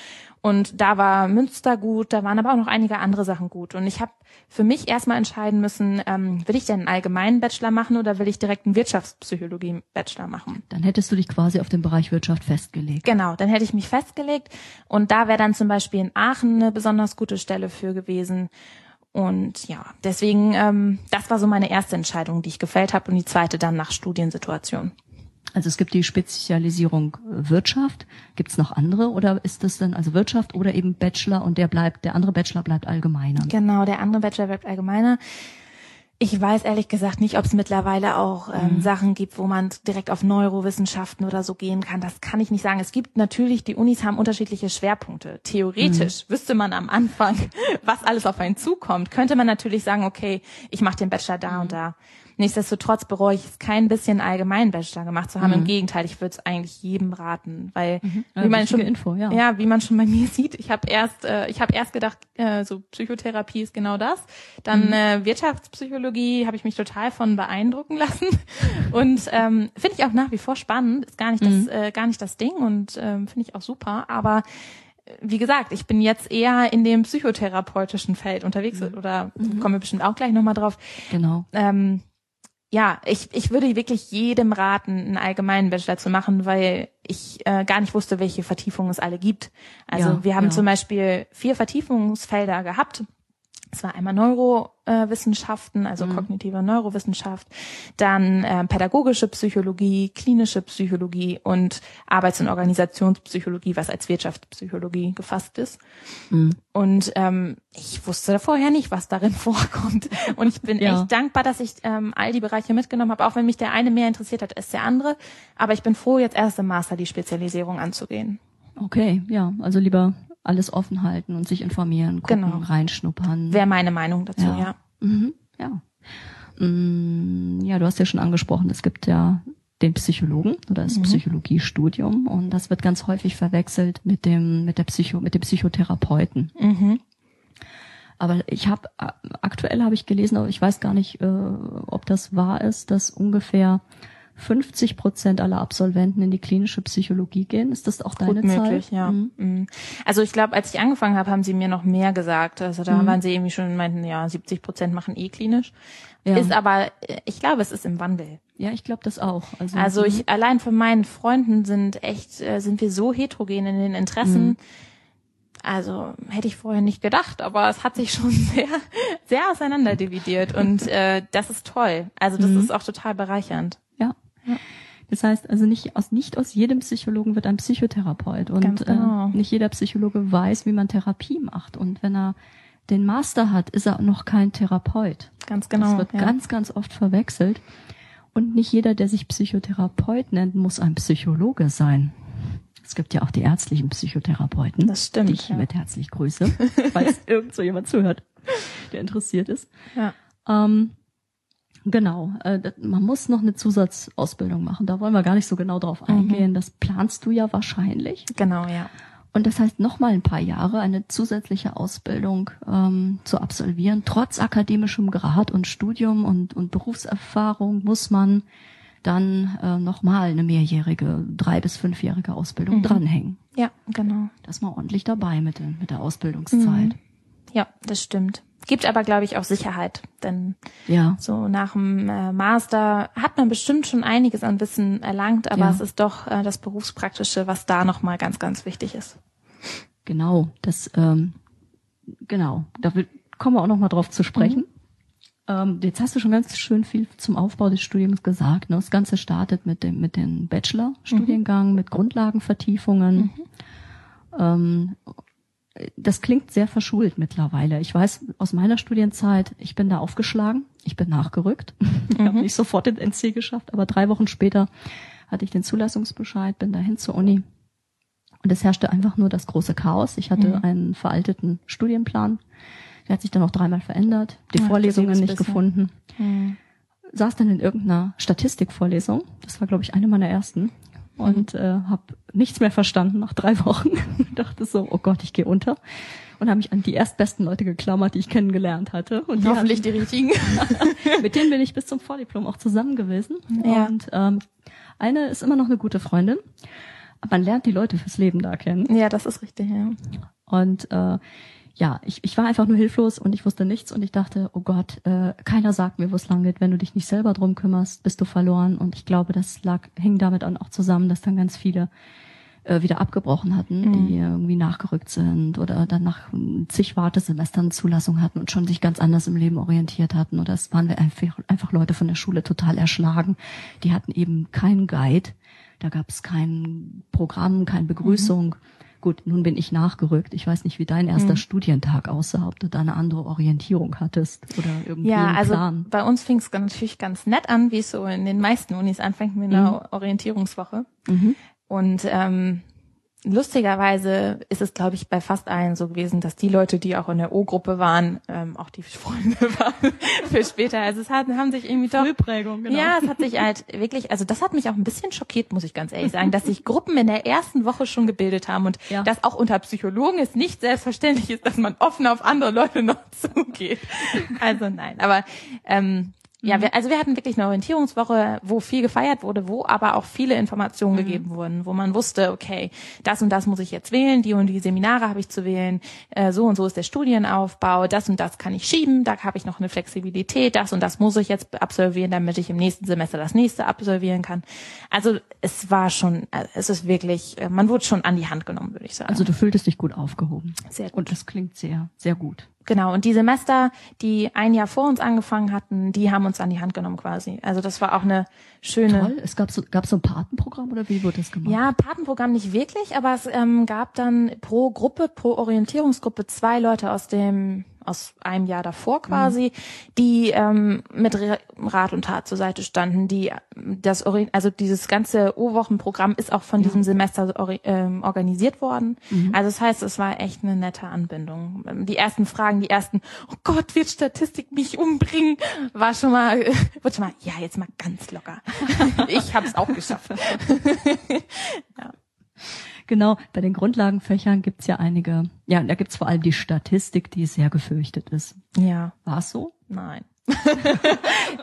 Und da war Münster gut, da waren aber auch noch einige andere Sachen gut. Und ich habe für mich erstmal entscheiden müssen, ähm, will ich denn einen allgemeinen Bachelor machen oder will ich direkt einen Wirtschaftspsychologie-Bachelor machen? Dann hättest du dich quasi auf den Bereich Wirtschaft festgelegt. Genau, dann hätte ich mich festgelegt. Und da wäre dann zum Beispiel in Aachen eine besonders gute Stelle für gewesen. Und ja, deswegen, ähm, das war so meine erste Entscheidung, die ich gefällt habe und die zweite dann nach Studiensituation. Also es gibt die Spezialisierung äh, Wirtschaft. Gibt es noch andere oder ist das dann also Wirtschaft oder eben Bachelor und der bleibt, der andere Bachelor bleibt allgemeiner? Genau, der andere Bachelor bleibt allgemeiner. Ich weiß ehrlich gesagt nicht, ob es mittlerweile auch ähm, mhm. Sachen gibt, wo man direkt auf Neurowissenschaften oder so gehen kann. Das kann ich nicht sagen. Es gibt natürlich, die Unis haben unterschiedliche Schwerpunkte. Theoretisch mhm. wüsste man am Anfang, was alles auf einen zukommt. Könnte man natürlich sagen, okay, ich mache den Bachelor da mhm. und da. Nichtsdestotrotz bereue ich es kein bisschen allgemein Bachelor gemacht zu haben. Mhm. Im Gegenteil, ich würde es eigentlich jedem raten, weil mhm. wie man schon Info, ja. ja, wie man schon bei mir sieht, ich habe erst äh, ich habe erst gedacht, äh, so Psychotherapie ist genau das. Dann mhm. äh, Wirtschaftspsychologie habe ich mich total von beeindrucken lassen und ähm, finde ich auch nach wie vor spannend. Ist gar nicht das mhm. äh, gar nicht das Ding und ähm, finde ich auch super, aber äh, wie gesagt, ich bin jetzt eher in dem psychotherapeutischen Feld unterwegs mhm. oder mhm. kommen wir bestimmt auch gleich nochmal drauf. Genau. Ähm, ja, ich, ich würde wirklich jedem raten, einen allgemeinen Bachelor zu machen, weil ich äh, gar nicht wusste, welche Vertiefungen es alle gibt. Also ja, wir haben ja. zum Beispiel vier Vertiefungsfelder gehabt es war einmal Neurowissenschaften, also mhm. kognitive Neurowissenschaft, dann äh, pädagogische Psychologie, klinische Psychologie und Arbeits- und Organisationspsychologie, was als Wirtschaftspsychologie gefasst ist. Mhm. Und ähm, ich wusste vorher nicht, was darin vorkommt. Und ich bin ja. echt dankbar, dass ich ähm, all die Bereiche mitgenommen habe, auch wenn mich der eine mehr interessiert hat als der andere. Aber ich bin froh, jetzt erst im Master die Spezialisierung anzugehen. Okay, ja, also lieber alles offen halten und sich informieren, gucken, genau. reinschnuppern. Wäre meine Meinung dazu, ja. Ja. Mhm, ja. Mm, ja, du hast ja schon angesprochen, es gibt ja den Psychologen oder das mhm. Psychologiestudium und das wird ganz häufig verwechselt mit dem mit der Psycho mit dem Psychotherapeuten. Mhm. Aber ich habe aktuell habe ich gelesen, aber ich weiß gar nicht, äh, ob das wahr ist, dass ungefähr 50 Prozent aller Absolventen in die klinische Psychologie gehen. Ist das auch deine Gut Zahl? möglich, ja. Mhm. mhm. Also ich glaube, als ich angefangen habe, haben sie mir noch mehr gesagt. Also da mhm. waren sie irgendwie schon meinten, ja, 70 Prozent machen eh klinisch. Ja. Ist aber, ich glaube, es ist im Wandel. Ja, ich glaube das auch. Also, also mhm. ich allein von meinen Freunden sind echt, äh, sind wir so heterogen in den Interessen. Mhm. Also hätte ich vorher nicht gedacht, aber es hat sich schon sehr, sehr auseinanderdividiert und äh, das ist toll. Also das mhm. ist auch total bereichernd. Das heißt also nicht aus nicht aus jedem Psychologen wird ein Psychotherapeut und genau. äh, nicht jeder Psychologe weiß, wie man Therapie macht und wenn er den Master hat, ist er noch kein Therapeut. Ganz genau. Das wird ja. ganz ganz oft verwechselt und nicht jeder, der sich Psychotherapeut nennt, muss ein Psychologe sein. Es gibt ja auch die ärztlichen Psychotherapeuten, das stimmt, die ich ja. mit herzlich grüße, falls irgend so jemand zuhört, der interessiert ist. Ja. Ähm, Genau, äh, man muss noch eine Zusatzausbildung machen. Da wollen wir gar nicht so genau drauf mhm. eingehen. Mhm. Das planst du ja wahrscheinlich. Genau, ja. Und das heißt noch mal ein paar Jahre eine zusätzliche Ausbildung ähm, zu absolvieren. Trotz akademischem Grad und Studium und, und Berufserfahrung muss man dann äh, noch mal eine mehrjährige, drei bis fünfjährige Ausbildung mhm. dranhängen. Ja, genau. Das mal ordentlich dabei mit, der mit der Ausbildungszeit. Mhm. Ja, das stimmt. Gibt aber, glaube ich, auch Sicherheit. Denn ja. so nach dem äh, Master hat man bestimmt schon einiges an Wissen erlangt, aber ja. es ist doch äh, das Berufspraktische, was da nochmal ganz, ganz wichtig ist. Genau, das ähm, genau, da kommen wir auch nochmal drauf zu sprechen. Mhm. Ähm, jetzt hast du schon ganz schön viel zum Aufbau des Studiums gesagt. Ne? Das Ganze startet mit dem mit dem Bachelor-Studiengang, mhm. mit Grundlagenvertiefungen. Mhm. Ähm, das klingt sehr verschult mittlerweile. Ich weiß aus meiner Studienzeit, ich bin da aufgeschlagen, ich bin nachgerückt. Ich mhm. habe nicht sofort den NC geschafft, aber drei Wochen später hatte ich den Zulassungsbescheid, bin dahin zur Uni. Und es herrschte einfach nur das große Chaos. Ich hatte mhm. einen veralteten Studienplan. Der hat sich dann auch dreimal verändert, die Ach, Vorlesungen nicht gefunden. Mhm. Saß dann in irgendeiner Statistikvorlesung. Das war, glaube ich, eine meiner ersten und äh, habe nichts mehr verstanden nach drei Wochen. dachte so, oh Gott, ich gehe unter. Und habe mich an die erstbesten Leute geklammert, die ich kennengelernt hatte. Und die hoffentlich die richtigen. mit denen bin ich bis zum Vordiplom auch zusammen gewesen. Ja. Und ähm, eine ist immer noch eine gute Freundin. Aber man lernt die Leute fürs Leben da kennen. Ja, das ist richtig, ja. Und äh, ja, ich, ich war einfach nur hilflos und ich wusste nichts und ich dachte, oh Gott, äh, keiner sagt mir, wo es lang geht. Wenn du dich nicht selber drum kümmerst, bist du verloren. Und ich glaube, das lag, hing damit auch zusammen, dass dann ganz viele äh, wieder abgebrochen hatten, mhm. die irgendwie nachgerückt sind oder dann nach zig Wartesemestern Zulassung hatten und schon sich ganz anders im Leben orientiert hatten. Oder es waren wir einfach, einfach Leute von der Schule total erschlagen. Die hatten eben keinen Guide. Da gab es kein Programm, keine Begrüßung. Mhm Gut, nun bin ich nachgerückt. Ich weiß nicht, wie dein erster mhm. Studientag aussah, ob du da eine andere Orientierung hattest oder irgendwie ja, einen also Plan. bei uns fing es natürlich ganz nett an, wie es so in den meisten Unis anfängt mit einer mhm. Orientierungswoche. Mhm. Und ähm, lustigerweise ist es, glaube ich, bei fast allen so gewesen, dass die Leute, die auch in der O-Gruppe waren, ähm, auch die Freunde waren für später. Also es hat, haben sich irgendwie doch. Frühprägung, genau. Ja, es hat sich halt wirklich, also das hat mich auch ein bisschen schockiert, muss ich ganz ehrlich sagen, dass sich Gruppen in der ersten Woche schon gebildet haben und ja. dass auch unter Psychologen es nicht selbstverständlich ist, dass man offen auf andere Leute noch zugeht. Also nein, aber ähm, ja, wir, mhm. also wir hatten wirklich eine Orientierungswoche, wo viel gefeiert wurde, wo aber auch viele Informationen mhm. gegeben wurden, wo man wusste, okay, das und das muss ich jetzt wählen, die und die Seminare habe ich zu wählen, äh, so und so ist der Studienaufbau, das und das kann ich schieben, da habe ich noch eine Flexibilität, das und das muss ich jetzt absolvieren, damit ich im nächsten Semester das nächste absolvieren kann. Also es war schon, äh, es ist wirklich, äh, man wurde schon an die Hand genommen, würde ich sagen. Also du fühltest dich gut aufgehoben. Sehr gut. Und das klingt sehr, sehr gut. Genau, und die Semester, die ein Jahr vor uns angefangen hatten, die haben uns an die Hand genommen quasi. Also das war auch eine schöne. Toll. Es gab so, gab so ein Patenprogramm oder wie wurde das gemacht? Ja, Patenprogramm nicht wirklich, aber es ähm, gab dann pro Gruppe, pro Orientierungsgruppe zwei Leute aus dem aus einem Jahr davor quasi, mhm. die ähm, mit Rat und Tat zur Seite standen, die das also dieses ganze O-Wochenprogramm ist auch von ja. diesem Semester ähm, organisiert worden. Mhm. Also das heißt, es war echt eine nette Anbindung. Die ersten Fragen, die ersten, oh Gott, wird Statistik mich umbringen, war schon mal, wird schon mal, ja, jetzt mal ganz locker. ich habe es auch geschafft. ja. Genau, bei den Grundlagenfächern gibt's ja einige, ja, da gibt's vor allem die Statistik, die sehr gefürchtet ist. Ja. War es so? Nein.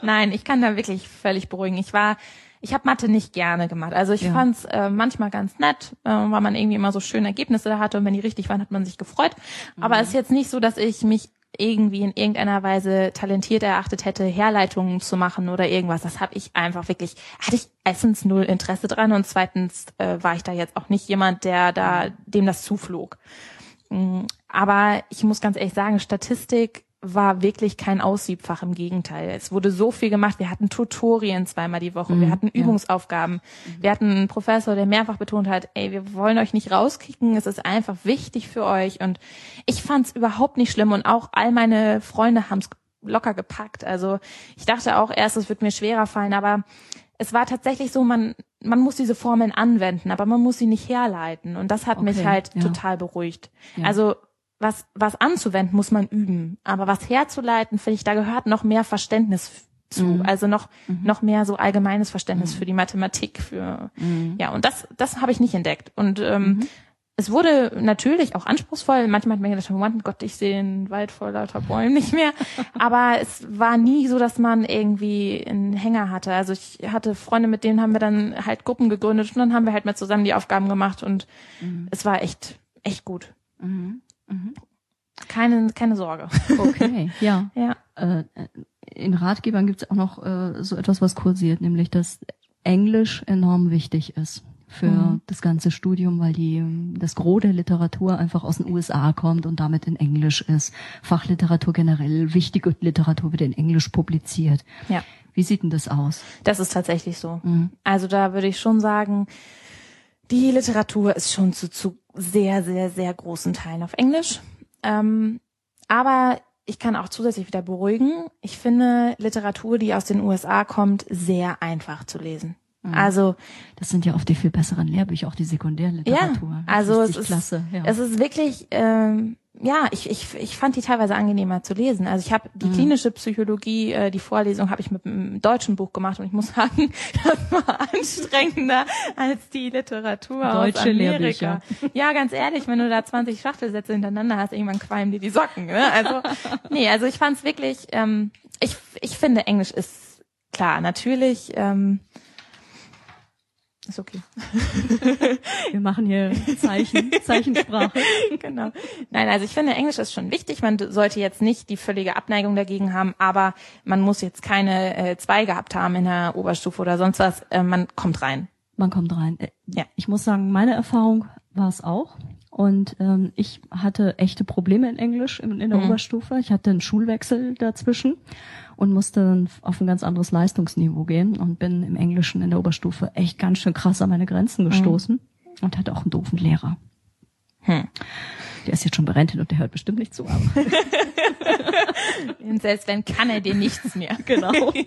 Nein, ich kann da wirklich völlig beruhigen. Ich war, ich habe Mathe nicht gerne gemacht. Also ich ja. fand's äh, manchmal ganz nett, äh, weil man irgendwie immer so schöne Ergebnisse da hatte und wenn die richtig waren, hat man sich gefreut. Mhm. Aber es ist jetzt nicht so, dass ich mich irgendwie in irgendeiner Weise talentiert erachtet hätte, Herleitungen zu machen oder irgendwas. Das habe ich einfach wirklich, hatte ich erstens null Interesse dran und zweitens äh, war ich da jetzt auch nicht jemand, der da dem das zuflog. Mm, aber ich muss ganz ehrlich sagen, Statistik war wirklich kein Aussiebfach, im Gegenteil. Es wurde so viel gemacht. Wir hatten Tutorien zweimal die Woche, mhm, wir hatten Übungsaufgaben. Ja. Wir hatten einen Professor, der mehrfach betont hat, ey, wir wollen euch nicht rauskicken, es ist einfach wichtig für euch. Und ich fand es überhaupt nicht schlimm und auch all meine Freunde haben es locker gepackt. Also ich dachte auch erst, es wird mir schwerer fallen, aber es war tatsächlich so, man, man muss diese Formeln anwenden, aber man muss sie nicht herleiten. Und das hat okay, mich halt ja. total beruhigt. Ja. Also was, was anzuwenden, muss man üben. Aber was herzuleiten, finde ich, da gehört noch mehr Verständnis zu. Mhm. Also noch, mhm. noch mehr so allgemeines Verständnis mhm. für die Mathematik, für, mhm. ja, und das, das habe ich nicht entdeckt. Und, ähm, mhm. es wurde natürlich auch anspruchsvoll. Manchmal hat man gedacht, oh Mann Gott, ich sehe einen Wald voll lauter Bäumen nicht mehr. Aber es war nie so, dass man irgendwie einen Hänger hatte. Also ich hatte Freunde, mit denen haben wir dann halt Gruppen gegründet und dann haben wir halt mal zusammen die Aufgaben gemacht und mhm. es war echt, echt gut. Mhm. Mhm. Keine, keine Sorge. Okay, ja. ja. Äh, in Ratgebern gibt es auch noch äh, so etwas, was kursiert, nämlich dass Englisch enorm wichtig ist für mhm. das ganze Studium, weil die das Gros der Literatur einfach aus den USA kommt und damit in Englisch ist. Fachliteratur generell, wichtige Literatur wird in Englisch publiziert. Ja. Wie sieht denn das aus? Das ist tatsächlich so. Mhm. Also da würde ich schon sagen, die Literatur ist schon zu, zu sehr, sehr, sehr großen Teilen auf Englisch. Ähm, aber ich kann auch zusätzlich wieder beruhigen. Ich finde Literatur, die aus den USA kommt, sehr einfach zu lesen. Mhm. Also das sind ja oft die viel besseren Lehrbücher, auch die Sekundärliteratur. Ja, also es ist, klasse, ja. es ist wirklich ähm, ja, ich, ich, ich fand die teilweise angenehmer zu lesen. Also ich habe die mhm. klinische Psychologie, äh, die Vorlesung habe ich mit einem deutschen Buch gemacht und ich muss sagen, das war anstrengender als die Literatur Deutsche aus Amerika. Lehrbücher. Ja, ganz ehrlich, wenn du da 20 Schachtelsätze hintereinander hast, irgendwann qualmen dir die Socken. Ne? Also nee, also ich fand es wirklich. Ähm, ich ich finde Englisch ist klar natürlich. Ähm, ist okay. Wir machen hier Zeichen, Zeichensprache. genau. Nein, also ich finde, Englisch ist schon wichtig. Man sollte jetzt nicht die völlige Abneigung dagegen haben, aber man muss jetzt keine äh, zwei gehabt haben in der Oberstufe oder sonst was. Äh, man kommt rein. Man kommt rein. Äh, ja. Ich muss sagen, meine Erfahrung war es auch. Und ähm, ich hatte echte Probleme in Englisch in, in der mhm. Oberstufe. Ich hatte einen Schulwechsel dazwischen und musste dann auf ein ganz anderes Leistungsniveau gehen und bin im Englischen in der Oberstufe echt ganz schön krass an meine Grenzen mhm. gestoßen mhm. und hatte auch einen doofen Lehrer. Hm. Der ist jetzt schon berentet und der hört bestimmt nicht zu. Aber und selbst wenn, kann er dir nichts mehr. genau.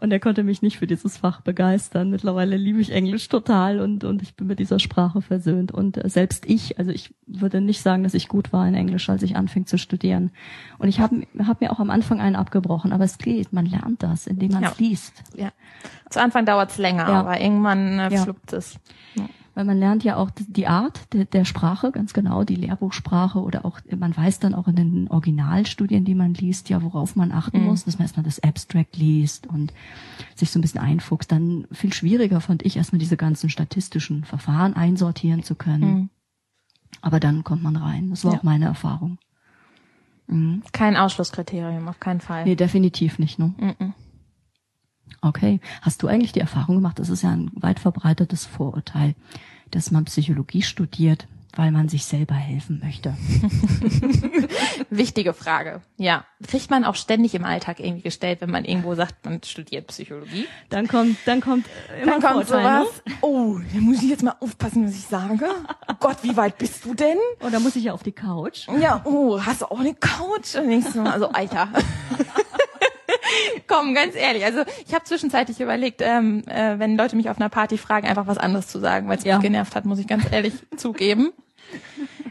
Und er konnte mich nicht für dieses Fach begeistern. Mittlerweile liebe ich Englisch total und, und ich bin mit dieser Sprache versöhnt. Und äh, selbst ich, also ich würde nicht sagen, dass ich gut war in Englisch, als ich anfing zu studieren. Und ich habe hab mir auch am Anfang einen abgebrochen, aber es geht, man lernt das, indem man es ja. liest. Ja. Zu Anfang dauert es länger, ja. aber irgendwann äh, ja. fluppt es. Ja weil man lernt ja auch die Art der, der Sprache, ganz genau, die Lehrbuchsprache oder auch, man weiß dann auch in den Originalstudien, die man liest, ja, worauf man achten mhm. muss, dass man erstmal das Abstract liest und sich so ein bisschen einfuchst. Dann viel schwieriger fand ich erstmal diese ganzen statistischen Verfahren einsortieren zu können. Mhm. Aber dann kommt man rein. Das war ja. auch meine Erfahrung. Mhm. Kein Ausschlusskriterium, auf keinen Fall. Nee, definitiv nicht, ne? Mhm. Okay. Hast du eigentlich die Erfahrung gemacht, das ist ja ein weit verbreitetes Vorurteil, dass man Psychologie studiert, weil man sich selber helfen möchte? Wichtige Frage. Ja. Kriegt man auch ständig im Alltag irgendwie gestellt, wenn man irgendwo sagt, man studiert Psychologie? Dann kommt, dann kommt, immer dann kommt Vorteil, sowas. Ne? Oh, da muss ich jetzt mal aufpassen, was ich sage. Oh Gott, wie weit bist du denn? Oh, da muss ich ja auf die Couch. Ja, oh, hast du auch eine Couch? Und ich so, also, Alter. Komm, ganz ehrlich. Also ich habe zwischenzeitlich überlegt, ähm, äh, wenn Leute mich auf einer Party fragen, einfach was anderes zu sagen, weil es ja. mich genervt hat, muss ich ganz ehrlich zugeben.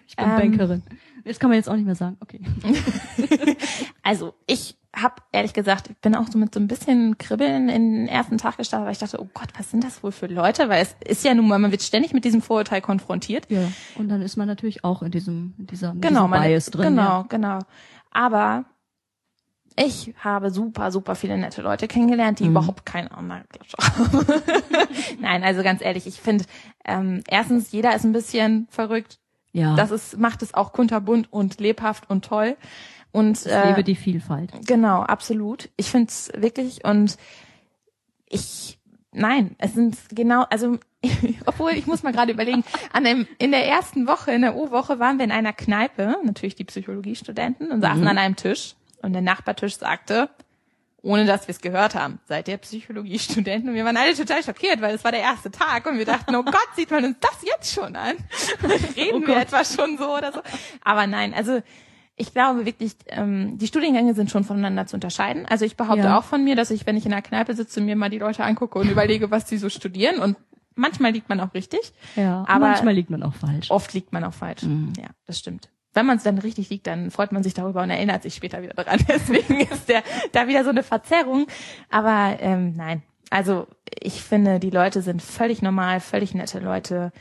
Ich bin ähm, Bankerin. Das kann man jetzt auch nicht mehr sagen. Okay. also ich habe ehrlich gesagt, ich bin auch so mit so ein bisschen Kribbeln in den ersten Tag gestartet, weil ich dachte, oh Gott, was sind das wohl für Leute? Weil es ist ja nun mal, man wird ständig mit diesem Vorurteil konfrontiert. Ja. Und dann ist man natürlich auch in diesem, in dieser, in genau, man, Bias drin. Genau, ja. genau. Aber ich habe super, super viele nette Leute kennengelernt, die mhm. überhaupt keinen Online-Klatsch haben. Nein, also ganz ehrlich, ich finde, ähm, erstens, jeder ist ein bisschen verrückt. Ja. Das ist, macht es auch kunterbunt und lebhaft und toll. Und ich äh, lebe die Vielfalt. Genau, absolut. Ich finde es wirklich und ich nein, es sind genau, also obwohl ich muss mal gerade überlegen, an dem, in der ersten Woche, in der U-Woche waren wir in einer Kneipe, natürlich die Psychologiestudenten und saßen mhm. an einem Tisch und der Nachbartisch sagte, ohne dass wir es gehört haben, seid ihr Psychologiestudenten? Und wir waren alle total schockiert, weil es war der erste Tag und wir dachten, oh Gott, sieht man uns das jetzt schon an? Reden oh wir etwa schon so oder so? Aber nein, also ich glaube wirklich, ähm, die Studiengänge sind schon voneinander zu unterscheiden. Also ich behaupte ja. auch von mir, dass ich, wenn ich in der Kneipe sitze, mir mal die Leute angucke und überlege, was die so studieren und manchmal liegt man auch richtig. Ja, aber manchmal liegt man auch falsch. Oft liegt man auch falsch. Mhm. Ja, das stimmt wenn man es dann richtig liegt, dann freut man sich darüber und erinnert sich später wieder dran. Deswegen ist der da wieder so eine Verzerrung. Aber ähm, nein, also ich finde, die Leute sind völlig normal, völlig nette Leute,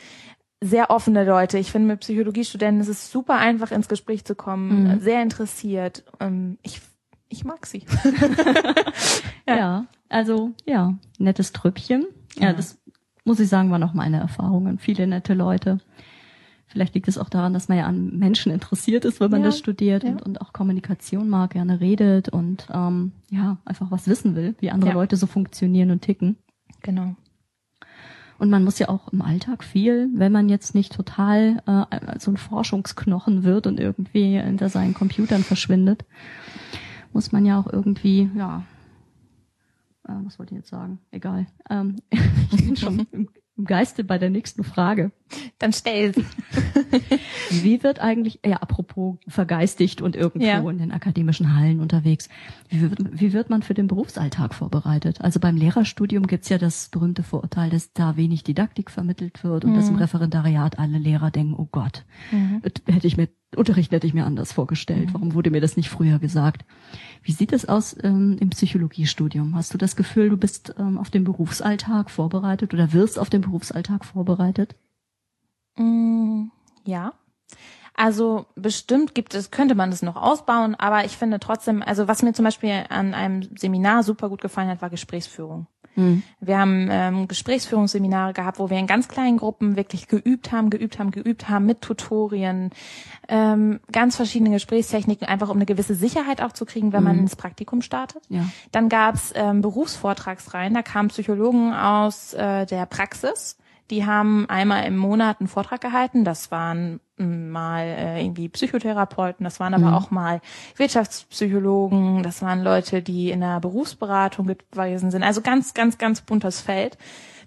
sehr offene Leute. Ich finde, mit Psychologiestudenten ist es super einfach ins Gespräch zu kommen, mhm. sehr interessiert. Ähm, ich ich mag sie. ja. ja. also ja, nettes Trüppchen. Ja, ja, das muss ich sagen, war noch meine Erfahrungen. Viele nette Leute. Vielleicht liegt es auch daran, dass man ja an Menschen interessiert ist, wenn man ja, das studiert ja. und, und auch Kommunikation mag, gerne redet und ähm, ja, einfach was wissen will, wie andere ja. Leute so funktionieren und ticken. Genau. Und man muss ja auch im Alltag viel, wenn man jetzt nicht total äh, so ein Forschungsknochen wird und irgendwie hinter seinen Computern verschwindet, muss man ja auch irgendwie, ja, äh, was wollte ich jetzt sagen? Egal. Ähm, ich bin schon im, im Geiste bei der nächsten Frage. Dann stell sie. wie wird eigentlich, ja, apropos vergeistigt und irgendwo ja. in den akademischen Hallen unterwegs, wie wird, wie wird man für den Berufsalltag vorbereitet? Also beim Lehrerstudium gibt's ja das berühmte Vorurteil, dass da wenig Didaktik vermittelt wird und mhm. dass im Referendariat alle Lehrer denken, oh Gott, mhm. hätte ich mir Unterricht hätte ich mir anders vorgestellt. Mhm. Warum wurde mir das nicht früher gesagt? Wie sieht es aus ähm, im Psychologiestudium? Hast du das Gefühl, du bist ähm, auf den Berufsalltag vorbereitet oder wirst auf den Berufsalltag vorbereitet? Mm, ja. Also bestimmt gibt es, könnte man das noch ausbauen, aber ich finde trotzdem, also was mir zum Beispiel an einem Seminar super gut gefallen hat, war Gesprächsführung. Mhm. Wir haben ähm, Gesprächsführungsseminare gehabt, wo wir in ganz kleinen Gruppen wirklich geübt haben, geübt haben, geübt haben mit Tutorien, ähm, ganz verschiedene Gesprächstechniken, einfach um eine gewisse Sicherheit auch zu kriegen, wenn mhm. man ins Praktikum startet. Ja. Dann gab's ähm, Berufsvortragsreihen, da kamen Psychologen aus äh, der Praxis die haben einmal im Monat einen Vortrag gehalten. Das waren hm, mal äh, irgendwie Psychotherapeuten, das waren aber mhm. auch mal Wirtschaftspsychologen, das waren Leute, die in der Berufsberatung gewesen sind. Also ganz, ganz, ganz buntes Feld.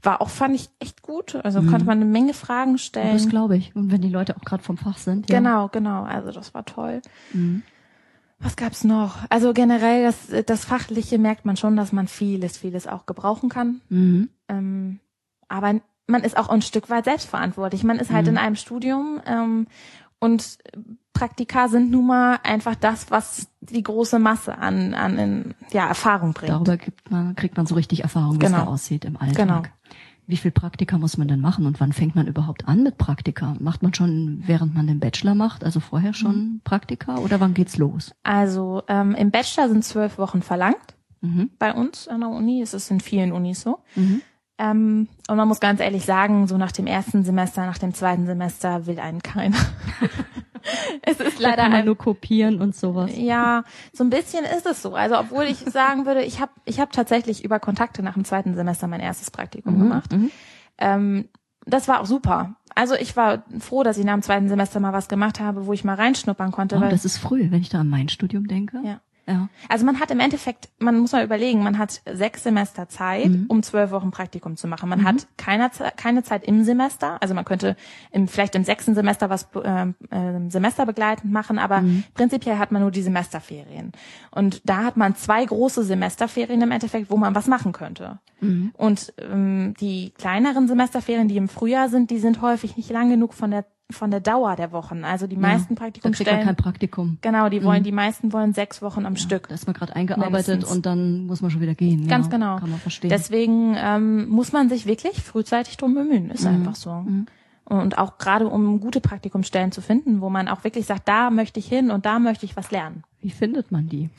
war auch, fand ich, echt gut. Also mhm. konnte man eine Menge Fragen stellen. Das glaube ich. Und wenn die Leute auch gerade vom Fach sind. Ja. Genau, genau. Also das war toll. Mhm. Was gab's noch? Also generell das, das Fachliche merkt man schon, dass man vieles, vieles auch gebrauchen kann. Mhm. Ähm, aber man ist auch ein Stück weit selbstverantwortlich. Man ist halt mhm. in einem Studium ähm, und Praktika sind nun mal einfach das, was die große Masse an, an in, ja, Erfahrung bringt. Darüber gibt man, kriegt man so richtig Erfahrung, wie genau. es da aussieht im Alltag. Genau. Wie viel Praktika muss man denn machen und wann fängt man überhaupt an mit Praktika? Macht man schon, während man den Bachelor macht, also vorher schon mhm. Praktika oder wann geht's los? Also ähm, im Bachelor sind zwölf Wochen verlangt. Mhm. Bei uns an der Uni ist es in vielen Unis so. Mhm. Ähm, und man muss ganz ehrlich sagen, so nach dem ersten Semester, nach dem zweiten Semester will einen keiner. es ist leider ein, nur kopieren und sowas. Ja, so ein bisschen ist es so. Also obwohl ich sagen würde, ich habe ich hab tatsächlich über Kontakte nach dem zweiten Semester mein erstes Praktikum mhm, gemacht. Mhm. Ähm, das war auch super. Also ich war froh, dass ich nach dem zweiten Semester mal was gemacht habe, wo ich mal reinschnuppern konnte. Oh, das ist früh, wenn ich da an mein Studium denke. Ja. Ja. Also man hat im Endeffekt, man muss mal überlegen, man hat sechs Semester Zeit, mhm. um zwölf Wochen Praktikum zu machen. Man mhm. hat keine, keine Zeit im Semester, also man könnte im, vielleicht im sechsten Semester was äh, äh, semesterbegleitend machen, aber mhm. prinzipiell hat man nur die Semesterferien. Und da hat man zwei große Semesterferien im Endeffekt, wo man was machen könnte. Mhm. Und ähm, die kleineren Semesterferien, die im Frühjahr sind, die sind häufig nicht lang genug von der von der Dauer der Wochen. Also die meisten ja, Praktikumsstellen. Da kein Praktikum. Genau, die wollen, mhm. die meisten wollen sechs Wochen am ja, Stück. Da ist man gerade eingearbeitet Mindestens. und dann muss man schon wieder gehen. Ganz ja, genau. Kann man verstehen. Deswegen ähm, muss man sich wirklich frühzeitig drum bemühen. Ist mhm. einfach so. Mhm. Und auch gerade um gute Praktikumsstellen zu finden, wo man auch wirklich sagt, da möchte ich hin und da möchte ich was lernen. Wie findet man die?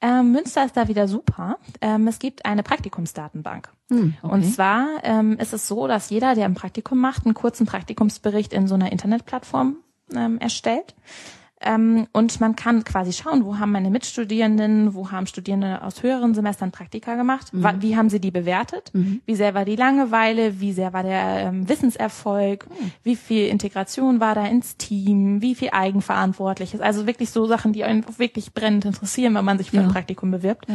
Ähm, Münster ist da wieder super. Ähm, es gibt eine Praktikumsdatenbank. Hm, okay. Und zwar ähm, ist es so, dass jeder, der ein Praktikum macht, einen kurzen Praktikumsbericht in so einer Internetplattform ähm, erstellt. Ähm, und man kann quasi schauen, wo haben meine Mitstudierenden, wo haben Studierende aus höheren Semestern Praktika gemacht, mhm. wie haben sie die bewertet, mhm. wie sehr war die Langeweile, wie sehr war der ähm, Wissenserfolg, mhm. wie viel Integration war da ins Team, wie viel Eigenverantwortliches. Also wirklich so Sachen, die einen wirklich brennend interessieren, wenn man sich für ja. ein Praktikum bewirbt. Ja.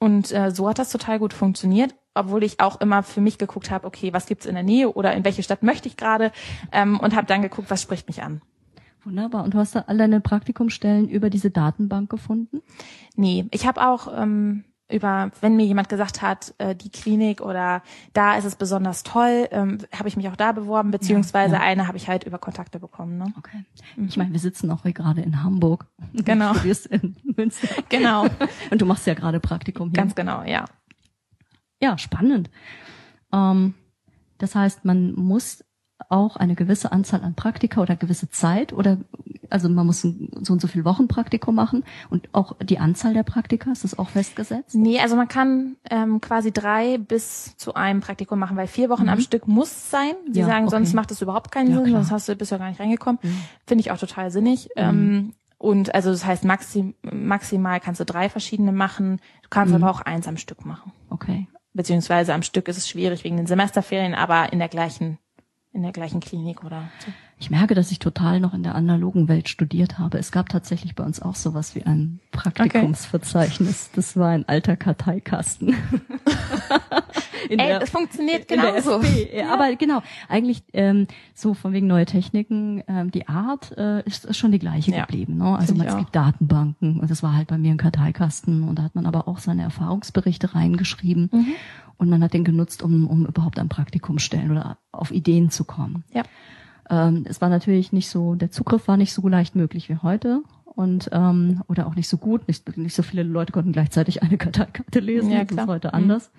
Und äh, so hat das total gut funktioniert, obwohl ich auch immer für mich geguckt habe, okay, was gibt's in der Nähe oder in welche Stadt möchte ich gerade ähm, und habe dann geguckt, was spricht mich an. Wunderbar. Und du hast da all deine Praktikumstellen über diese Datenbank gefunden? Nee, ich habe auch ähm, über, wenn mir jemand gesagt hat, äh, die Klinik oder da ist es besonders toll, ähm, habe ich mich auch da beworben, beziehungsweise ja, ja. eine habe ich halt über Kontakte bekommen. Ne? Okay. Mhm. Ich meine, wir sitzen auch gerade in Hamburg. Genau. Du studierst in Münster. Genau. Und du machst ja gerade Praktikum hier. Ganz genau, ja. Ja, spannend. Ähm, das heißt, man muss auch eine gewisse Anzahl an Praktika oder gewisse Zeit oder also man muss so und so viel Wochen Praktikum machen und auch die Anzahl der Praktika ist das auch festgesetzt? Nee, also man kann ähm, quasi drei bis zu einem Praktikum machen, weil vier Wochen mhm. am Stück muss sein. Sie ja, sagen, okay. sonst macht es überhaupt keinen ja, Sinn, klar. sonst hast du bist ja gar nicht reingekommen. Mhm. Finde ich auch total sinnig. Mhm. Ähm, und also das heißt maxim, maximal kannst du drei verschiedene machen, du kannst mhm. aber auch eins am Stück machen. Okay. Beziehungsweise am Stück ist es schwierig wegen den Semesterferien, aber in der gleichen in der gleichen Klinik oder so. Ich merke, dass ich total noch in der analogen Welt studiert habe. Es gab tatsächlich bei uns auch sowas wie ein Praktikumsverzeichnis. Okay. Das war ein alter Karteikasten. Ey, der, das funktioniert genauso. Ja. Aber genau, eigentlich ähm, so von wegen neue Techniken, ähm, die Art äh, ist, ist schon die gleiche ja. geblieben. Ne? Also man, es gibt Datenbanken und das war halt bei mir ein Karteikasten und da hat man aber auch seine Erfahrungsberichte reingeschrieben. Mhm und man hat den genutzt, um, um überhaupt ein Praktikum stellen oder auf Ideen zu kommen. Ja. Ähm, es war natürlich nicht so, der Zugriff war nicht so leicht möglich wie heute und ähm, oder auch nicht so gut. Nicht, nicht so viele Leute konnten gleichzeitig eine Karteikarte lesen. Ja, das ist heute mhm. anders.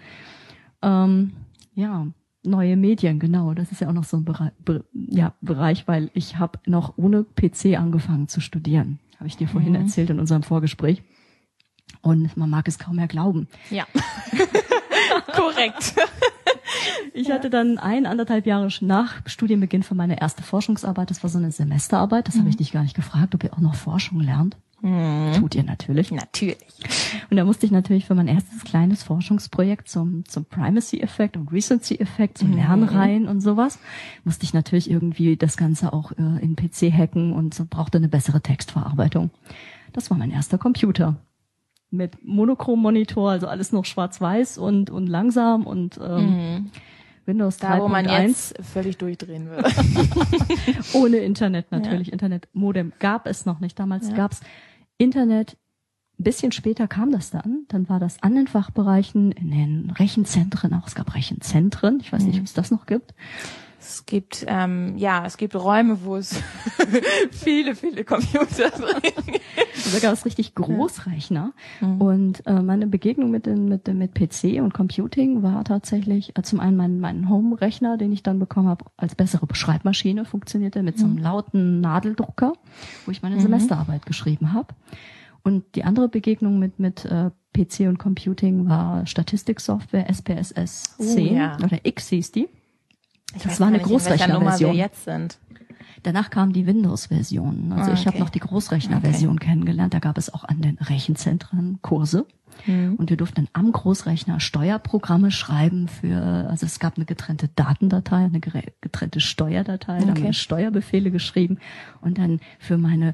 Ähm, ja, neue Medien, genau. Das ist ja auch noch so ein Bereich, ja, Bereich weil ich habe noch ohne PC angefangen zu studieren. Habe ich dir vorhin mhm. erzählt in unserem Vorgespräch. Und man mag es kaum mehr glauben. Ja. Korrekt. Ich hatte dann ein, anderthalb Jahre nach Studienbeginn für meine erste Forschungsarbeit, das war so eine Semesterarbeit, das mhm. habe ich dich gar nicht gefragt, ob ihr auch noch Forschung lernt. Mhm. Tut ihr natürlich. Natürlich. Und da musste ich natürlich für mein erstes kleines Forschungsprojekt zum, zum Primacy-Effekt und Recency-Effekt, zum mhm. Lernreihen und sowas, musste ich natürlich irgendwie das Ganze auch äh, in PC hacken und brauchte eine bessere Textverarbeitung. Das war mein erster Computer mit Monochrom-Monitor, also alles noch schwarz-weiß und, und langsam und ähm, mhm. Windows 3.1. Da, wo man jetzt völlig durchdrehen würde. Ohne Internet natürlich. Ja. Internet-Modem gab es noch nicht. Damals ja. gab's Internet. Ein bisschen später kam das dann. Dann war das an den Fachbereichen, in den Rechenzentren auch. Es gab Rechenzentren. Ich weiß nicht, mhm. ob es das noch gibt. Es gibt ähm, ja, es gibt Räume, wo es viele, viele Computer drin Also gab es richtig Großrechner. Mhm. Und äh, meine Begegnung mit, den, mit, mit PC und Computing war tatsächlich äh, zum einen mein, mein Home-Rechner, den ich dann bekommen habe, als bessere Schreibmaschine funktionierte, mit so einem mhm. lauten Nadeldrucker, wo ich meine mhm. Semesterarbeit geschrieben habe. Und die andere Begegnung mit, mit äh, PC und Computing war Statistiksoftware SPSS 10 uh, ja. oder X hieß die. Ich das war eine Großrechnerversion. jetzt sind. Danach kam die Windows-Version. Also ah, okay. ich habe noch die Großrechner-Version okay. kennengelernt. Da gab es auch an den Rechenzentren Kurse. Mhm. Und wir durften am Großrechner Steuerprogramme schreiben für, also es gab eine getrennte Datendatei, eine getrennte Steuerdatei, okay. da haben wir Steuerbefehle geschrieben und dann für meine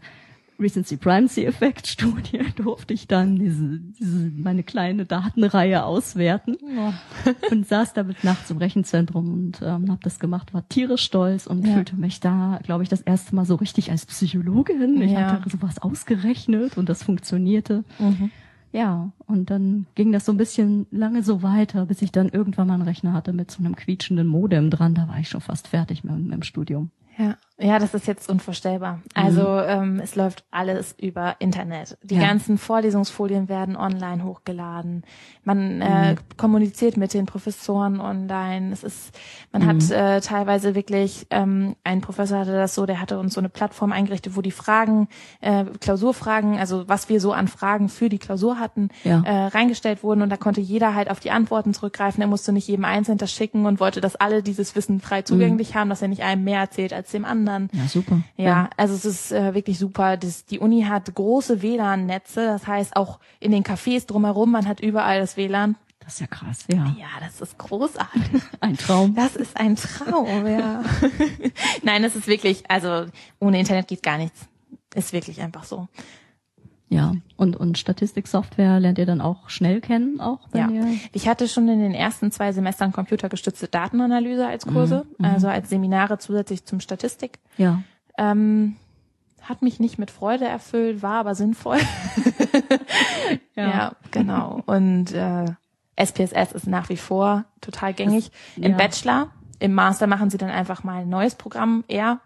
Recency Primacy Effect Studie durfte ich dann diese, diese meine kleine Datenreihe auswerten oh. und saß damit nachts im Rechenzentrum und ähm, habe das gemacht, war tierisch stolz und ja. fühlte mich da, glaube ich, das erste Mal so richtig als Psychologin. Ich ja. hatte sowas ausgerechnet und das funktionierte. Mhm. Ja, und dann ging das so ein bisschen lange so weiter, bis ich dann irgendwann mal einen Rechner hatte mit so einem quietschenden Modem dran. Da war ich schon fast fertig mit, mit dem Studium. Ja, ja, das ist jetzt unvorstellbar. Also mhm. ähm, es läuft alles über Internet. Die ja. ganzen Vorlesungsfolien werden online hochgeladen. Man mhm. äh, kommuniziert mit den Professoren online. Es ist, man mhm. hat äh, teilweise wirklich, ähm, ein Professor hatte das so, der hatte uns so eine Plattform eingerichtet, wo die Fragen, äh, Klausurfragen, also was wir so an Fragen für die Klausur hatten, ja. Äh, reingestellt wurden und da konnte jeder halt auf die Antworten zurückgreifen. Er musste nicht jedem einzeln das schicken und wollte, dass alle dieses Wissen frei zugänglich mhm. haben, dass er nicht einem mehr erzählt als dem anderen. Ja, super. Ja, ja. also es ist äh, wirklich super. Das, die Uni hat große WLAN-Netze, das heißt auch in den Cafés drumherum, man hat überall das WLAN. Das ist ja krass, ja. Ja, das ist großartig. ein Traum. Das ist ein Traum, ja. Nein, das ist wirklich, also ohne Internet geht gar nichts. Ist wirklich einfach so. Ja, und, und Statistiksoftware lernt ihr dann auch schnell kennen, auch wenn ja. Ich hatte schon in den ersten zwei Semestern computergestützte Datenanalyse als Kurse, mhm, also als Seminare zusätzlich zum Statistik. Ja. Ähm, hat mich nicht mit Freude erfüllt, war aber sinnvoll. ja. ja. genau. Und äh, SPSS ist nach wie vor total gängig. Im ja. Bachelor, im Master machen sie dann einfach mal ein neues Programm eher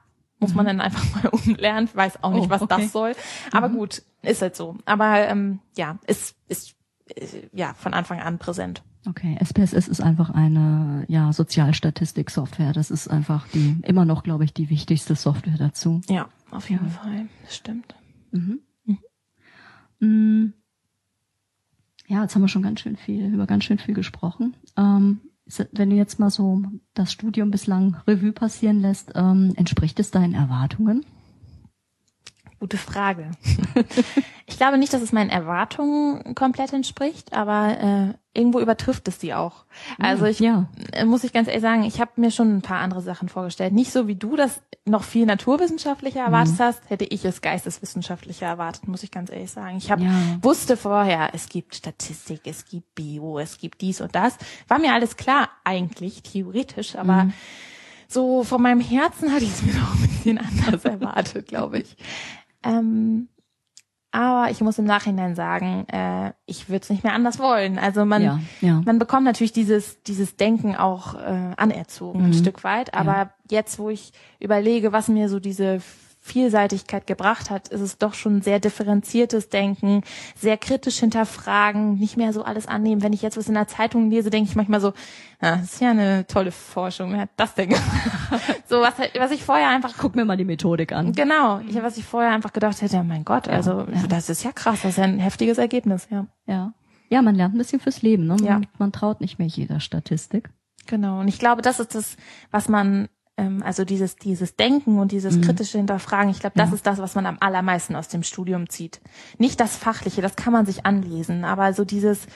muss man mhm. dann einfach mal umlernen. Ich weiß auch nicht, oh, was okay. das soll. Aber mhm. gut, ist halt so. Aber ähm, ja, ist, ist äh, ja von Anfang an präsent. Okay, SPSS ist einfach eine ja Sozialstatistik-Software. Das ist einfach die immer noch, glaube ich, die wichtigste Software dazu. Ja, auf jeden ja. Fall. Das stimmt. Mhm. Mhm. Mm. Ja, jetzt haben wir schon ganz schön viel über ganz schön viel gesprochen. Ähm, wenn du jetzt mal so das Studium bislang Revue passieren lässt, ähm, entspricht es deinen Erwartungen? Gute Frage. ich glaube nicht, dass es meinen Erwartungen komplett entspricht, aber äh, irgendwo übertrifft es die auch. Also ich ja. Muss ich ganz ehrlich sagen, ich habe mir schon ein paar andere Sachen vorgestellt. Nicht so wie du das noch viel naturwissenschaftlicher erwartet mhm. hast, hätte ich es geisteswissenschaftlicher erwartet, muss ich ganz ehrlich sagen. Ich hab, ja. wusste vorher, es gibt Statistik, es gibt Bio, es gibt dies und das. War mir alles klar, eigentlich, theoretisch, aber mhm so von meinem Herzen hatte ich es mir noch ein bisschen anders erwartet, glaube ich. Ähm, aber ich muss im Nachhinein sagen, äh, ich würde es nicht mehr anders wollen. Also man, ja, ja. man bekommt natürlich dieses dieses Denken auch äh, anerzogen mhm. ein Stück weit. Aber ja. jetzt, wo ich überlege, was mir so diese Vielseitigkeit gebracht hat, ist es doch schon sehr differenziertes Denken, sehr kritisch hinterfragen, nicht mehr so alles annehmen. Wenn ich jetzt was in der Zeitung lese, denke ich manchmal so, ja, das ist ja eine tolle Forschung, wer hat das denn gemacht? so was, was ich vorher einfach... Guck mir mal die Methodik an. Genau, ich, was ich vorher einfach gedacht hätte, mein Gott, also ja. das ist ja krass, das ist ja ein heftiges Ergebnis, ja. Ja, ja man lernt ein bisschen fürs Leben, ne? Man, ja. man traut nicht mehr jeder Statistik. Genau, und ich glaube, das ist das, was man also dieses, dieses Denken und dieses mhm. kritische Hinterfragen, ich glaube, das ja. ist das, was man am allermeisten aus dem Studium zieht. Nicht das Fachliche, das kann man sich anlesen, aber so dieses,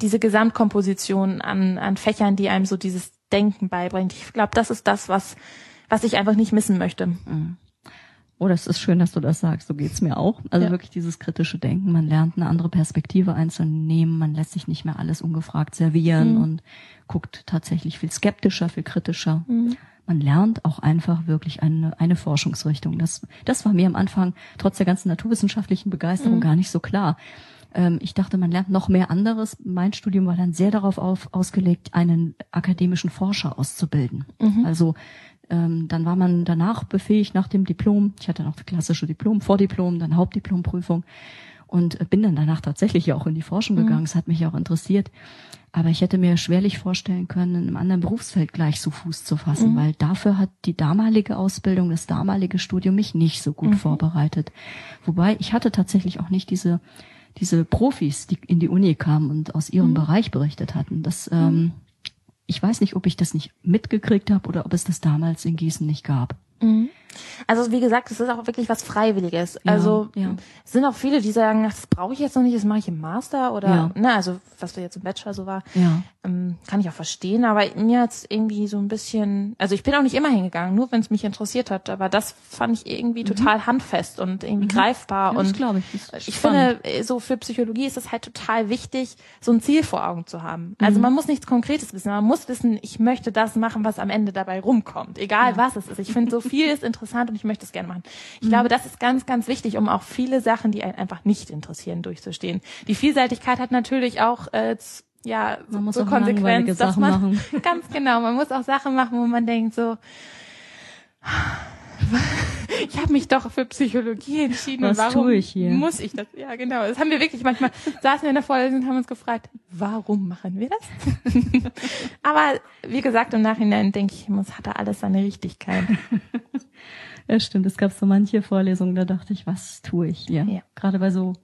diese Gesamtkomposition an, an Fächern, die einem so dieses Denken beibringt. Ich glaube, das ist das, was, was ich einfach nicht missen möchte. Mhm. Oh, das ist schön, dass du das sagst. So geht's mir auch. Also Ja. wirklich dieses kritische Denken. Man lernt eine andere Perspektive einzunehmen. Man lässt sich nicht mehr alles ungefragt servieren Mhm. und guckt tatsächlich viel skeptischer, viel kritischer. Mhm. Man lernt auch einfach wirklich eine, eine Forschungsrichtung. Das, das war mir am Anfang trotz der ganzen naturwissenschaftlichen Begeisterung Mhm. gar nicht so klar. Ähm, ich dachte, man lernt noch mehr anderes. Mein Studium war dann sehr darauf auf, ausgelegt, einen akademischen Forscher auszubilden. Mhm. Also ähm, dann war man danach befähigt nach dem Diplom. Ich hatte noch das klassische Diplom, Vordiplom, dann Hauptdiplomprüfung und bin dann danach tatsächlich ja auch in die Forschung Mhm. gegangen. Es hat mich auch interessiert. Aber ich hätte mir schwerlich vorstellen können, in einem anderen Berufsfeld gleich so Fuß zu fassen, Mhm. weil dafür hat die damalige Ausbildung, das damalige Studium mich nicht so gut Mhm. vorbereitet. Wobei ich hatte tatsächlich auch nicht diese diese Profis, die in die Uni kamen und aus ihrem Mhm. Bereich berichtet hatten. Das ähm, ich weiß nicht, ob ich das nicht mitgekriegt habe oder ob es das damals in Gießen nicht gab. Mhm. Also wie gesagt, es ist auch wirklich was Freiwilliges. Ja, also ja. es sind auch viele, die sagen, ach, das brauche ich jetzt noch nicht, das mache ich im Master oder Ja. ne, also was wir jetzt im Bachelor so war, Ja. ähm, kann ich auch verstehen. Aber mir hat's irgendwie so ein bisschen, also ich bin auch nicht immer hingegangen, nur wenn es mich interessiert hat. Aber das fand ich irgendwie total handfest und irgendwie greifbar Mhm. ja das und glaube ich. Ich spannend. finde, so für Psychologie ist es halt total wichtig, so ein Ziel vor Augen zu haben. Also Mhm. man muss nichts Konkretes wissen, man muss wissen, ich möchte das machen, was am Ende dabei rumkommt. Egal was es ist. Ich finde, so viel ist interessant und ich möchte es gerne machen. Ich Mhm. glaube, das ist ganz, ganz wichtig, um auch viele Sachen, die einen einfach nicht interessieren, durchzustehen. Die Vielseitigkeit hat natürlich auch äh, ja, Man muss so auch Konsequenz, dass Sachen man machen. ganz genau, man muss auch Sachen machen, wo man denkt so, ich habe mich doch für Psychologie entschieden. Was und warum tue ich hier? Muss ich das? Ja, genau. Das haben wir wirklich manchmal saßen wir in der Vorlesung und haben uns gefragt, warum machen wir das? Aber wie gesagt, im Nachhinein denke ich, es hatte alles seine Richtigkeit. Ja, stimmt. Es gab so manche Vorlesungen, da dachte ich, was tue ich hier? Ja. Gerade bei so,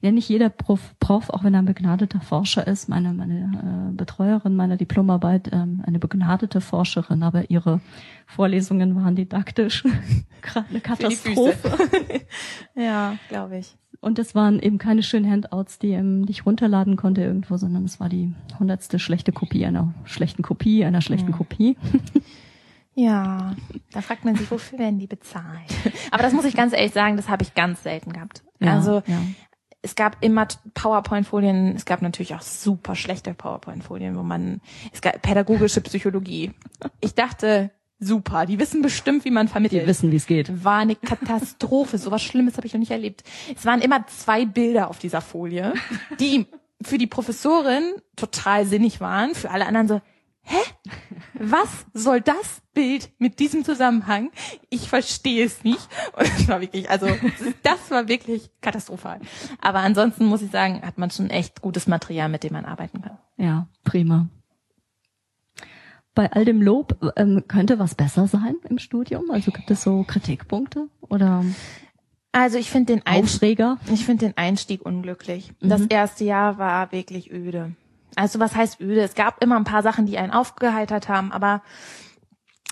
ja nicht jeder Prof, Prof, auch wenn er ein begnadeter Forscher ist, meine, meine äh, Betreuerin meiner Diplomarbeit, ähm, eine begnadete Forscherin, aber ihre Vorlesungen waren didaktisch eine. Katastrophe. Ja, glaube ich. Und es waren eben keine schönen Handouts, die, ähm, die ich runterladen konnte irgendwo, sondern es war die hundertste schlechte Kopie einer schlechten Kopie einer schlechten Mhm. Kopie. Ja, da fragt man sich, wofür werden die bezahlt? Aber das muss ich ganz ehrlich sagen, das habe ich ganz selten gehabt. Ja, also ja. Es gab immer PowerPoint-Folien, es gab natürlich auch super schlechte PowerPoint-Folien, wo man, es gab pädagogische Psychologie. Ich dachte, super, die wissen bestimmt, wie man vermittelt. Die wissen, wie es geht. War eine Katastrophe, sowas Schlimmes habe ich noch nicht erlebt. Es waren immer zwei Bilder auf dieser Folie, die für die Professorin total sinnig waren, für alle anderen so, hä? Was soll das Bild mit diesem Zusammenhang? Ich verstehe es nicht. Und das war wirklich, also das war wirklich katastrophal. Aber ansonsten muss ich sagen, hat man schon echt gutes Material, mit dem man arbeiten kann. Ja, prima. Bei all dem Lob ähm, könnte was besser sein im Studium? Also gibt es so Kritikpunkte oder Also ich finde den Einstieg, ich finde den Einstieg unglücklich. Mhm. Das erste Jahr war wirklich öde. Also was heißt öde? Es gab immer ein paar Sachen, die einen aufgeheitert haben, aber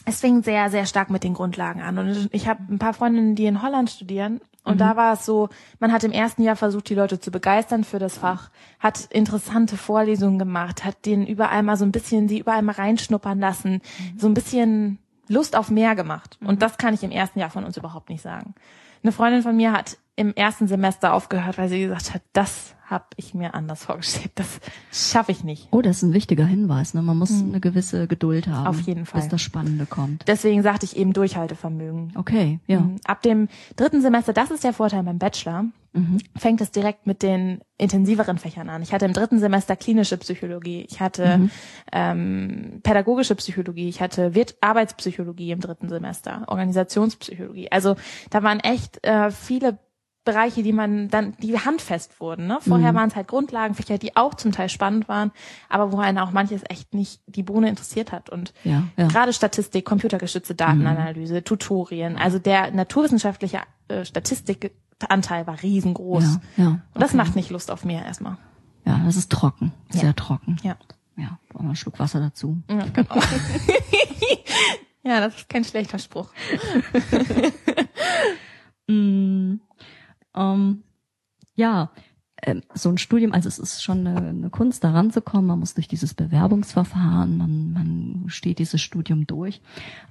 es fing sehr, sehr stark mit den Grundlagen an. Und ich habe ein paar Freundinnen, die in Holland studieren. Und Mhm. da war es so, man hat im ersten Jahr versucht, die Leute zu begeistern für das Fach, hat interessante Vorlesungen gemacht, hat denen überall mal so ein bisschen, die überall mal reinschnuppern lassen, Mhm. so ein bisschen Lust auf mehr gemacht. Und das kann ich im ersten Jahr von uns überhaupt nicht sagen. Eine Freundin von mir hat im ersten Semester aufgehört, weil sie gesagt hat, das habe ich mir anders vorgestellt. Das schaffe ich nicht. Oh, das ist ein wichtiger Hinweis. Ne? Man muss eine gewisse Geduld haben, Hm. Auf jeden Fall. bis das Spannende kommt. Deswegen sagte ich eben Durchhaltevermögen. Okay, ja. Mhm. Ab dem dritten Semester, das ist der Vorteil beim Bachelor, Mhm. fängt es direkt mit den intensiveren Fächern an. Ich hatte im dritten Semester klinische Psychologie, ich hatte Mhm. ähm, pädagogische Psychologie, ich hatte Wirt Arbeitspsychologie im dritten Semester, Organisationspsychologie. Also da waren echt äh, viele Bereiche, die man dann, die handfest wurden. Ne? Vorher Mhm. waren es halt Grundlagenfächer, die auch zum Teil spannend waren, aber wo einen auch manches echt nicht die Bohne interessiert hat. Und Ja, ja. Mhm. gerade Statistik, computergestützte Datenanalyse, Tutorien, also der naturwissenschaftliche äh, Statistikanteil war riesengroß. Ja, ja. Und das okay. macht nicht Lust auf mehr erstmal. Ja, das ist trocken. Ja. Sehr trocken. Ja. Ja, brauchen wir einen Schluck Wasser dazu. Ja, genau. ja, das ist kein schlechter Spruch. Mm, ähm, ja, ähm, so ein Studium, also es ist schon eine, eine Kunst, da ranzukommen. Man muss durch dieses Bewerbungsverfahren, man, man steht dieses Studium durch.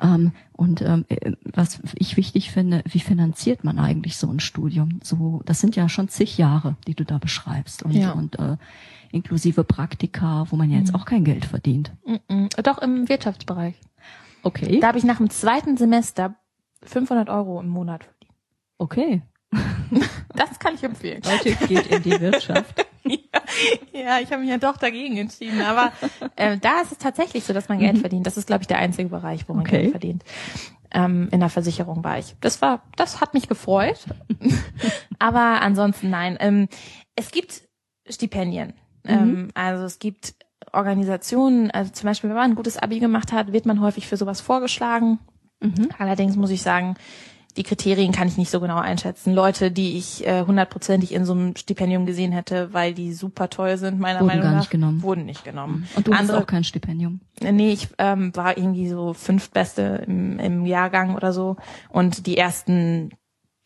Ähm, und ähm, äh, was ich wichtig finde, wie finanziert man eigentlich so ein Studium? So, das sind ja schon zig Jahre, die du da beschreibst und, Ja. und äh, inklusive Praktika, wo man ja jetzt auch kein Geld verdient. Mhm. Doch im Wirtschaftsbereich. Okay, Da habe ich nach dem zweiten Semester 500 Euro im Monat verdient. okay. Das kann ich empfehlen. Leute geht in die Wirtschaft. Ja, ich habe mich ja doch dagegen entschieden. Aber äh, da ist es tatsächlich so, dass man Geld verdient. Das ist, glaube ich, der einzige Bereich, wo man Okay. Geld verdient. Ähm, in der Versicherung war ich. Das war, das hat mich gefreut. Aber ansonsten nein. Ähm, es gibt Stipendien. Ähm, also es gibt Organisationen, also zum Beispiel, wenn man ein gutes Abi gemacht hat, wird man häufig für sowas vorgeschlagen. Mhm. Allerdings muss ich sagen, die Kriterien kann ich nicht so genau einschätzen. Leute, die ich äh, hundertprozentig in so einem Stipendium gesehen hätte, weil die super toll sind, meiner Wurden Meinung gar nach, nicht genommen. wurden nicht genommen. Und du hast Andere, auch kein Stipendium. nee, ich ähm, war irgendwie so fünftbeste im, im Jahrgang oder so und die ersten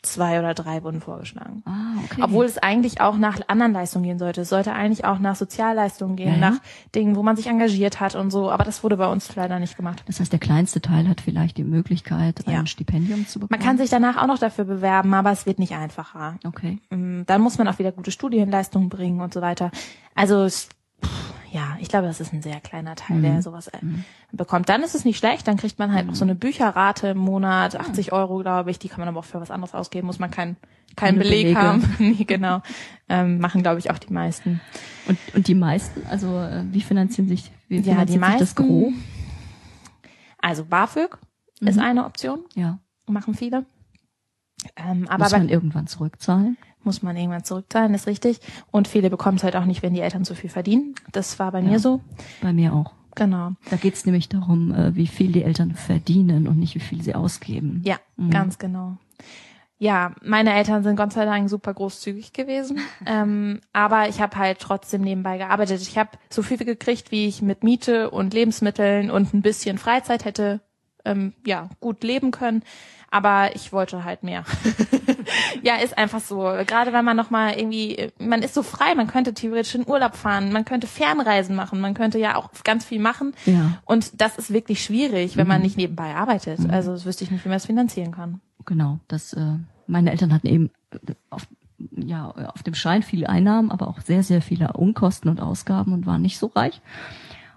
zwei oder drei wurden vorgeschlagen. Ah, okay. Obwohl es eigentlich auch nach anderen Leistungen gehen sollte. Es sollte eigentlich auch nach Sozialleistungen gehen, Ja, ja. nach Dingen, wo man sich engagiert hat und so. Aber das wurde bei uns leider nicht gemacht. Das heißt, der kleinste Teil hat vielleicht die Möglichkeit, Ja. ein Stipendium zu bekommen. Man kann sich danach auch noch dafür bewerben, aber es wird nicht einfacher. Okay. Ähm, Dann muss man auch wieder gute Studienleistungen bringen und so weiter. Also pff, ja, ich glaube, das ist ein sehr kleiner Teil, Mhm. der sowas äh, bekommt. Dann ist es nicht schlecht, dann kriegt man halt noch so eine Bücherrate im Monat, Ah. 80 Euro, glaube ich. Die kann man aber auch für was anderes ausgeben, muss man keinen keinen Keine Beleg Belege. haben. nee, genau. Ähm, machen, glaube ich, auch die meisten. Und, und die meisten, also äh, wie finanzieren sich, wie Ja, finanziert die sich das meisten- grob? Also BAföG ist Mhm. eine Option, Ja. machen viele. Ähm, aber Muss bei, man irgendwann zurückzahlen? Muss man irgendwann zurückzahlen, ist richtig. Und viele bekommen es halt auch nicht, wenn die Eltern zu viel verdienen. Das war bei Ja. mir so. Bei mir auch. Genau. Da geht's nämlich darum, äh, wie viel die Eltern verdienen und nicht wie viel sie ausgeben. Ja, ganz genau. Ja, meine Eltern sind Gott sei Dank super großzügig gewesen. ähm, aber ich habe halt trotzdem nebenbei gearbeitet. Ich habe so viel gekriegt, wie ich mit Miete und Lebensmitteln und ein bisschen Freizeit hätte ähm, ja gut leben können. Aber ich wollte halt mehr. ja, ist einfach so. Gerade wenn man noch mal irgendwie, man ist so frei, man könnte theoretisch in Urlaub fahren, man könnte Fernreisen machen, man könnte ja auch ganz viel machen. Ja. Und das ist wirklich schwierig, wenn man nicht nebenbei arbeitet. Also das wüsste ich nicht, wie man es finanzieren kann. Genau. Das, äh, meine Eltern hatten eben äh, auf, ja, auf dem Schein viele Einnahmen, aber auch sehr, sehr viele Unkosten und Ausgaben und waren nicht so reich.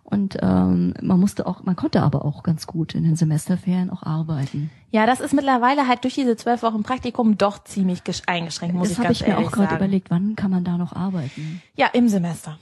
Und ähm, man musste auch, man konnte aber auch ganz gut in den Semesterferien auch arbeiten. Ja, das ist mittlerweile halt durch diese zwölf Wochen Praktikum doch ziemlich gesch- eingeschränkt, muss das ich habe ganz ich mir ehrlich auch gerade sagen. überlegt, wann kann man da noch arbeiten? Ja, im Semester.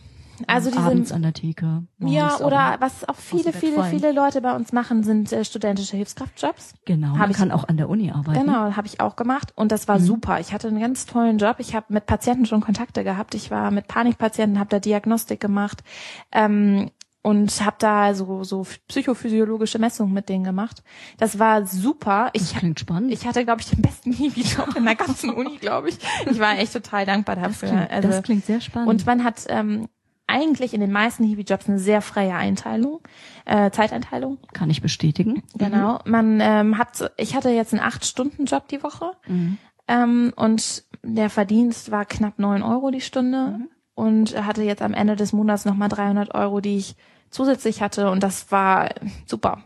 Also diese abends an der Theke. ja, oder was auch viele, viele, viele Leute bei uns machen, sind äh, studentische Hilfskraftjobs. Genau, hab man ich- kann auch an der Uni arbeiten. Genau, habe ich auch gemacht und das war Mhm. super. Ich hatte einen ganz tollen Job. Ich habe mit Patienten schon Kontakte gehabt. Ich war mit Panikpatienten, habe da Diagnostik gemacht ähm, und habe da so so psychophysiologische Messungen mit denen gemacht. Das war super. Das Ich klingt spannend. ich hatte, glaube ich, den besten Hiwi-Job in der ganzen Uni, glaube ich. Ich war echt total dankbar das, dafür. klingt, also, das klingt sehr spannend. und man hat ähm, eigentlich in den meisten Hiwi-Jobs eine sehr freie Einteilung, äh, Zeiteinteilung. kann ich bestätigen. Genau. Man ähm, hat, ich hatte jetzt einen acht-Stunden-Job die Woche Mhm. ähm, und der Verdienst war knapp neun Euro die Stunde Mhm. Und hatte jetzt am Ende des Monats nochmal 300 Euro, die ich zusätzlich hatte und das war super.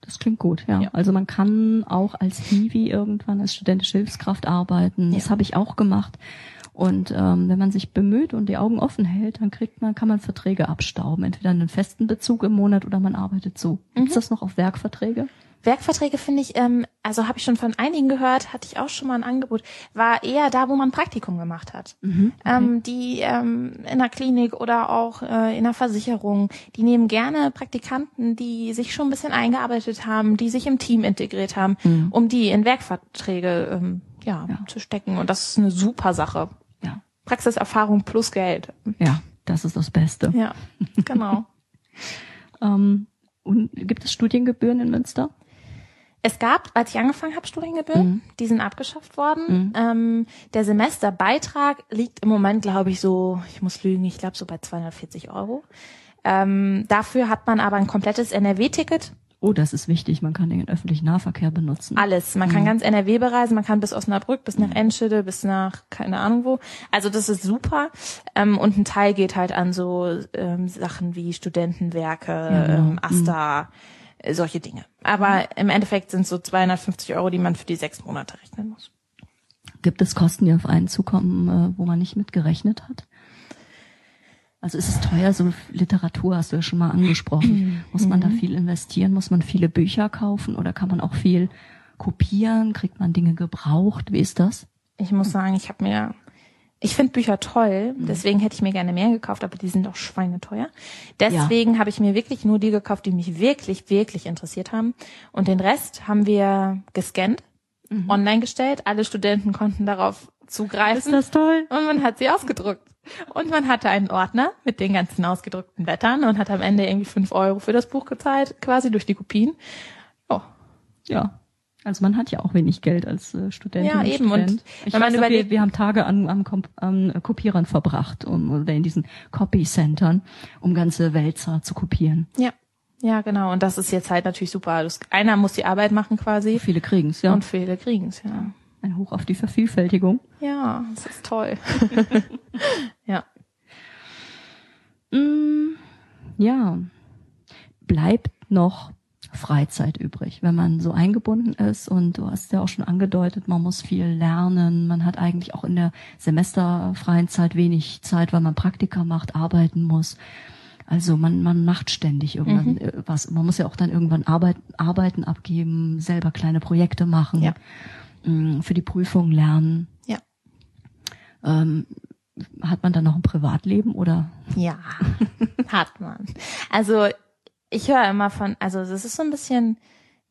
Das klingt gut, ja. Ja. Also man kann auch als Hiwi irgendwann als studentische Hilfskraft arbeiten. Das Ja. habe ich auch gemacht. Und ähm, wenn man sich bemüht und die Augen offen hält, dann kriegt man, kann man Verträge abstauben. Entweder einen festen Bezug im Monat oder man arbeitet so. Gibt's das noch auf Werkverträge? Werkverträge finde ich, ähm, also habe ich schon von einigen gehört, hatte ich auch schon mal ein Angebot, war eher da, wo man Praktikum gemacht hat. Ähm, die ähm, in der Klinik oder auch äh, in der Versicherung, die nehmen gerne Praktikanten, die sich schon ein bisschen eingearbeitet haben, die sich im Team integriert haben, um die in Werkverträge ähm, ja, Ja. zu stecken. Und das ist eine super Sache. Ja. Praxiserfahrung plus Geld. Ja, das ist das Beste. Ja, genau. Ähm, und gibt es Studiengebühren in Münster? Es gab, als ich angefangen habe, Studiengebühren, die sind abgeschafft worden. Ähm, der Semesterbeitrag liegt im Moment, glaube ich, so, ich muss lügen, ich glaube so bei 240 Euro. Ähm, dafür hat man aber ein komplettes NRW-Ticket Oh, das ist wichtig. Man kann den öffentlichen Nahverkehr benutzen. Alles. Man kann ganz NRW bereisen. Man kann bis Osnabrück, bis nach Enschede, bis nach keine Ahnung wo. Also das ist super. Ähm, und ein Teil geht halt an so ähm, Sachen wie Studentenwerke, Ja, genau. ähm, Asta, äh, solche Dinge. Aber im Endeffekt sind so 250 Euro, die man für die sechs Monate rechnen muss. Gibt es Kosten, die auf einen zukommen, äh, wo man nicht mitgerechnet hat? Also ist es teuer, so Literatur hast du ja schon mal angesprochen. Muss man da viel investieren? Muss man viele Bücher kaufen oder kann man auch viel kopieren? Kriegt man Dinge gebraucht? Wie ist das? Ich muss sagen, ich habe mir, ich finde Bücher toll, deswegen hätte ich mir gerne mehr gekauft, aber die sind doch schweineteuer. Deswegen habe ich mir wirklich nur die gekauft, die mich wirklich, wirklich interessiert haben. Und den Rest haben wir gescannt, online gestellt. Alle Studenten konnten darauf zugreifen. toll? Und man hat sie ausgedruckt. Und man hatte einen Ordner mit den ganzen ausgedruckten Blättern und hat am Ende irgendwie fünf Euro für das Buch gezahlt, quasi durch die Kopien. Oh, Ja. Also man hat ja auch wenig Geld als äh, Student. Ja, eben. Und ich wenn weiß überlegt- wir, wir haben Tage an, am, an Kopierern verbracht um, oder in diesen Copy-Centern, um ganze Wälzer zu kopieren. ja. Ja, genau. Und das ist jetzt halt natürlich super. Das, einer muss die Arbeit machen quasi. Viele kriegen's, ja. Und viele kriegen's, ja. Ein Hoch auf die Vervielfältigung. Ja, das ist toll. ja. Mm, ja. Bleibt noch Freizeit übrig, wenn man so eingebunden ist und du hast ja auch schon angedeutet, man muss viel lernen, man hat eigentlich auch in der semesterfreien Zeit wenig Zeit, weil man Praktika macht, arbeiten muss. Also man, man macht ständig irgendwann äh, was. Man muss ja auch dann irgendwann Arbeit, Arbeiten abgeben, selber kleine Projekte machen, Ja. mm, für die Prüfung lernen. Ja. Ähm, hat man dann noch ein Privatleben oder? Ja, hat man. Also ich höre immer von, also das ist so ein bisschen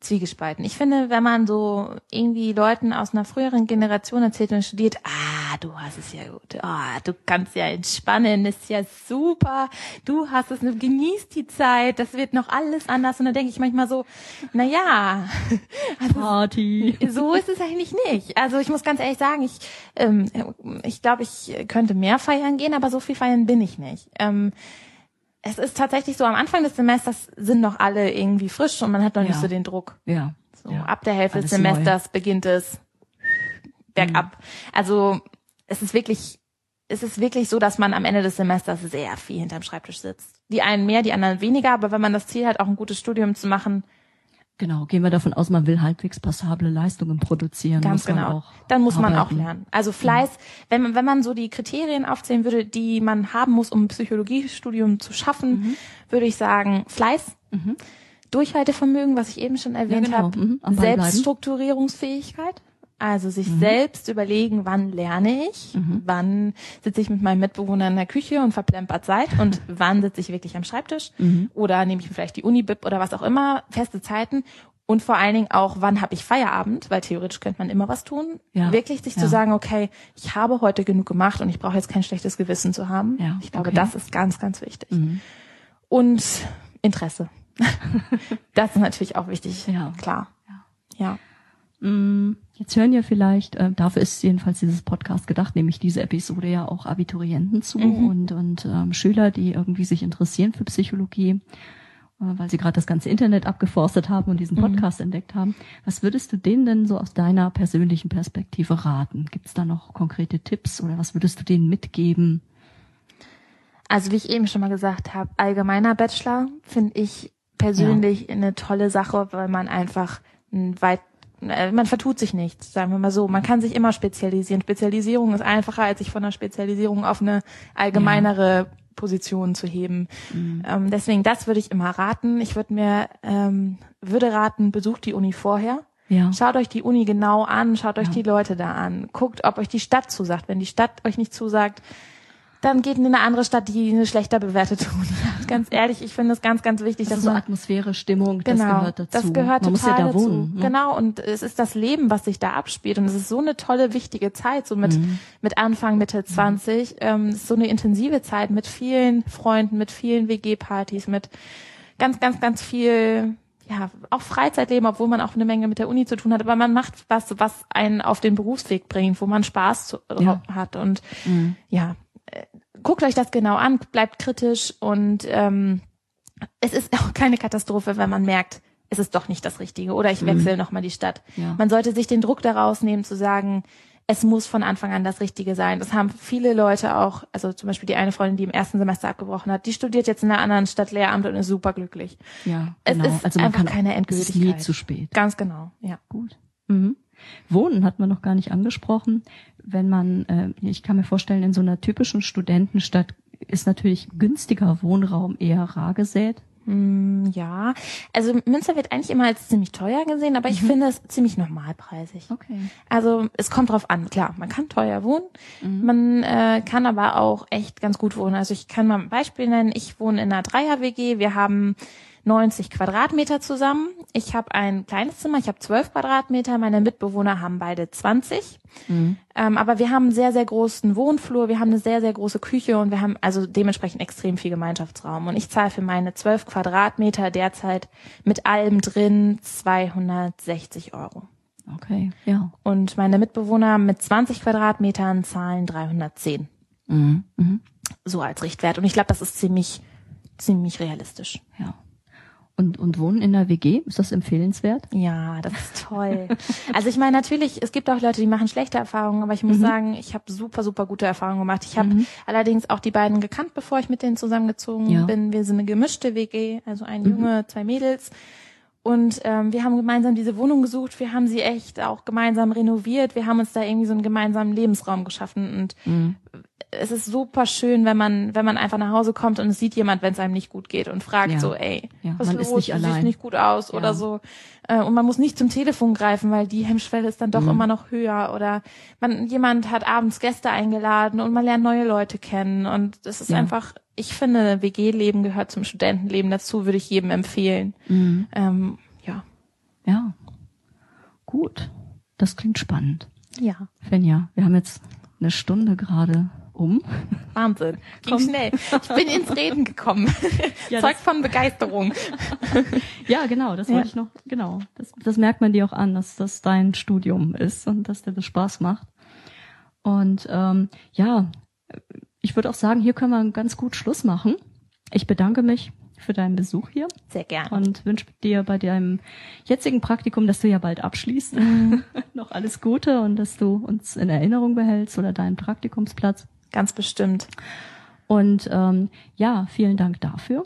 zwiegespalten. Ich finde, wenn man so irgendwie Leuten aus einer früheren Generation erzählt und studiert, ah, du hast es ja gut, ah, du kannst ja entspannen, ist ja super, du hast es, genieß die Zeit, das wird noch alles anders. Und dann denke ich manchmal so, na ja, Party. so ist es eigentlich nicht. Also ich muss ganz ehrlich sagen, ich ähm, ich glaube, ich könnte mehr feiern gehen, aber so viel feiern bin ich nicht. Ähm, es ist tatsächlich so, am Anfang des Semesters sind noch alle irgendwie frisch und man hat noch nicht Ja. so den Druck. Ja. So, ja. ab der Hälfte des Alles neu. Semesters beginnt es bergab. Also es ist wirklich, es ist wirklich so, dass man am Ende des Semesters sehr viel hinterm Schreibtisch sitzt. Die einen mehr, die anderen weniger, aber wenn man das Ziel hat, auch ein gutes Studium zu machen, Genau, gehen wir davon aus, man will halbwegs passable Leistungen produzieren. Ganz muss man genau. Auch Dann muss man auch arbeiten. lernen. Also Fleiß, wenn man, wenn man so die Kriterien aufzählen würde, die man haben muss, um ein Psychologiestudium zu schaffen, Mhm. würde ich sagen, Fleiß, Durchhaltevermögen, was ich eben schon erwähnt genau. habe, Mhm. Selbststrukturierungsfähigkeit, also sich Mhm. selbst überlegen, wann lerne ich, wann sitze ich mit meinem Mitbewohner in der Küche und verplempert Zeit und wann sitze ich wirklich am Schreibtisch Mhm. oder nehme ich mir vielleicht die Uni-Bib oder was auch immer, feste Zeiten und vor allen Dingen auch, wann habe ich Feierabend, weil theoretisch könnte man immer was tun. Ja. Wirklich sich Ja. zu sagen, okay, ich habe heute genug gemacht und ich brauche jetzt kein schlechtes Gewissen zu haben. Ja, Ich glaube, okay. das ist ganz, ganz wichtig. Mhm. Und Interesse. das ist natürlich auch wichtig. Klar. Ja. Mm, Jetzt hören ja vielleicht, äh, dafür ist jedenfalls dieses Podcast gedacht, nämlich diese Episode ja auch Abiturienten zu Mhm. und, und ähm, Schüler, die irgendwie sich interessieren für Psychologie, äh, weil sie gerade das ganze Internet abgeforstet haben und diesen Mhm. Podcast entdeckt haben. Was würdest du denen denn so aus deiner persönlichen Perspektive raten? Gibt es da noch konkrete Tipps oder was würdest du denen mitgeben? Also wie ich eben schon mal gesagt habe, allgemeiner Bachelor finde ich persönlich eine tolle Sache, weil man einfach ein weit man vertut sich nichts, sagen wir mal so. Man kann sich immer spezialisieren. Spezialisierung ist einfacher, als sich von einer Spezialisierung auf eine allgemeinere Position zu heben. Ähm, deswegen, das würde ich immer raten. Ich würde mir, ähm, würde raten, besucht die Uni vorher. Ja. Schaut euch die Uni genau an, schaut euch die Leute da an, guckt, ob euch die Stadt zusagt. Wenn die Stadt euch nicht zusagt, dann geht in eine andere Stadt, die eine schlechter bewertete Uni hat. Ganz ehrlich, ich finde es ganz, ganz wichtig, Das dass so Atmosphäre, Stimmung, das genau, gehört dazu. das gehört Man total muss ja da dazu. wohnen. Ne? Genau, und es ist das Leben, was sich da abspielt. Und es ist so eine tolle, wichtige Zeit, so mit, Mhm. mit Anfang, Mitte 20. Ähm, es ist so eine intensive Zeit mit vielen Freunden, mit vielen WG-Partys, mit ganz, ganz, ganz viel, ja, auch Freizeitleben, obwohl man auch eine Menge mit der Uni zu tun hat. Aber man macht was, was einen auf den Berufsweg bringt, wo man Spaß zu, Ja. hat. Und Mhm. ja, guckt euch das genau an, bleibt kritisch und ähm, es ist auch keine Katastrophe, wenn man merkt, ist es doch nicht das Richtige oder ich wechsle mhm. nochmal die Stadt. Ja. Man sollte sich den Druck daraus nehmen zu sagen, es muss von Anfang an das Richtige sein. Das haben viele Leute auch, also zum Beispiel die eine Freundin, die im ersten Semester abgebrochen hat, die studiert jetzt in einer anderen Stadt Lehramt und ist superglücklich. Ja, genau. Es ist also einfach keine Endgültigkeit. Es ist nie zu spät. Ganz genau, ja. Gut. Mhm. Wohnen hat man noch gar nicht angesprochen. Wenn man, äh, ich kann mir vorstellen, in so einer typischen Studentenstadt ist natürlich günstiger Wohnraum eher rar gesät. Mm, ja, also Münster wird eigentlich immer als ziemlich teuer gesehen, aber ich mhm. finde es ziemlich normalpreisig. Okay. Also es kommt drauf an, klar, man kann teuer wohnen, mhm. man äh, kann aber auch echt ganz gut wohnen. Also ich kann mal ein Beispiel nennen, ich wohne in einer Dreier-WG, wir haben 90 Quadratmeter zusammen. Ich habe ein kleines Zimmer, ich habe 12 Quadratmeter, meine Mitbewohner haben beide 20. Mhm. Ähm, aber wir haben einen sehr, sehr großen Wohnflur, wir haben eine sehr, sehr große Küche und wir haben also dementsprechend extrem viel Gemeinschaftsraum. Und ich zahle für meine 12 Quadratmeter derzeit mit allem drin 260 Euro. Okay, ja. Und meine Mitbewohner mit 20 Quadratmetern zahlen 310. Mhm. Mhm. So als Richtwert. Und ich glaube, das ist ziemlich, ziemlich realistisch. Ja. Und, und wohnen in der WG, ist das empfehlenswert? Ja, das ist toll. also ich meine natürlich, es gibt auch Leute, die machen schlechte Erfahrungen, aber ich muss mhm. sagen, ich habe super, super gute Erfahrungen gemacht. Ich habe mhm. allerdings auch die beiden gekannt, bevor ich mit denen zusammengezogen ja. bin. Wir sind eine gemischte WG, also ein mhm. Junge, zwei Mädels. Und ähm, wir haben gemeinsam diese Wohnung gesucht, wir haben sie echt auch gemeinsam renoviert, wir haben uns da irgendwie so einen gemeinsamen Lebensraum geschaffen und mhm es ist super schön, wenn man, wenn man einfach nach Hause kommt und es sieht jemand, wenn es einem nicht gut geht und fragt ja. so, ey, ja, was man ist los? Nicht allein. Sieht nicht gut aus ja. oder so. Äh, und man muss nicht zum Telefon greifen, weil die Hemmschwelle ist dann doch mhm. immer noch höher oder man, jemand hat abends Gäste eingeladen und man lernt neue Leute kennen und das ist einfach, ich finde, WG-Leben gehört zum Studentenleben dazu, würde ich jedem empfehlen. Mhm. Ähm, ja. Ja. Gut. Das klingt spannend. Ja. Fenja, wir haben jetzt eine Stunde gerade um. Wahnsinn. Ging Komm. schnell. Ich bin ins Reden gekommen. Ja, Zeug von Begeisterung. ja, genau, das ja. wollte ich noch, genau. Das, das merkt man dir auch an, dass das dein Studium ist und dass dir das Spaß macht. Und ähm, ja, ich würde auch sagen, hier können wir ganz gut Schluss machen. Ich bedanke mich für deinen Besuch hier. Sehr gerne. Und wünsche dir bei deinem jetzigen Praktikum, dass du ja bald abschließt, mhm. noch alles Gute und dass du uns in Erinnerung behältst oder deinen Praktikumsplatz. Ganz bestimmt. Und ähm, ja, vielen Dank dafür.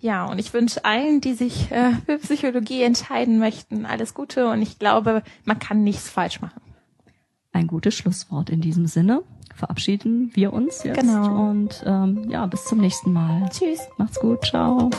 Ja, und ich wünsche allen, die sich äh, für Psychologie entscheiden möchten, alles Gute. Und ich glaube, man kann nichts falsch machen. Ein gutes Schlusswort in diesem Sinne. Verabschieden wir uns jetzt. Genau. Und ähm, ja, bis zum nächsten Mal. Tschüss. Macht's gut. Ciao.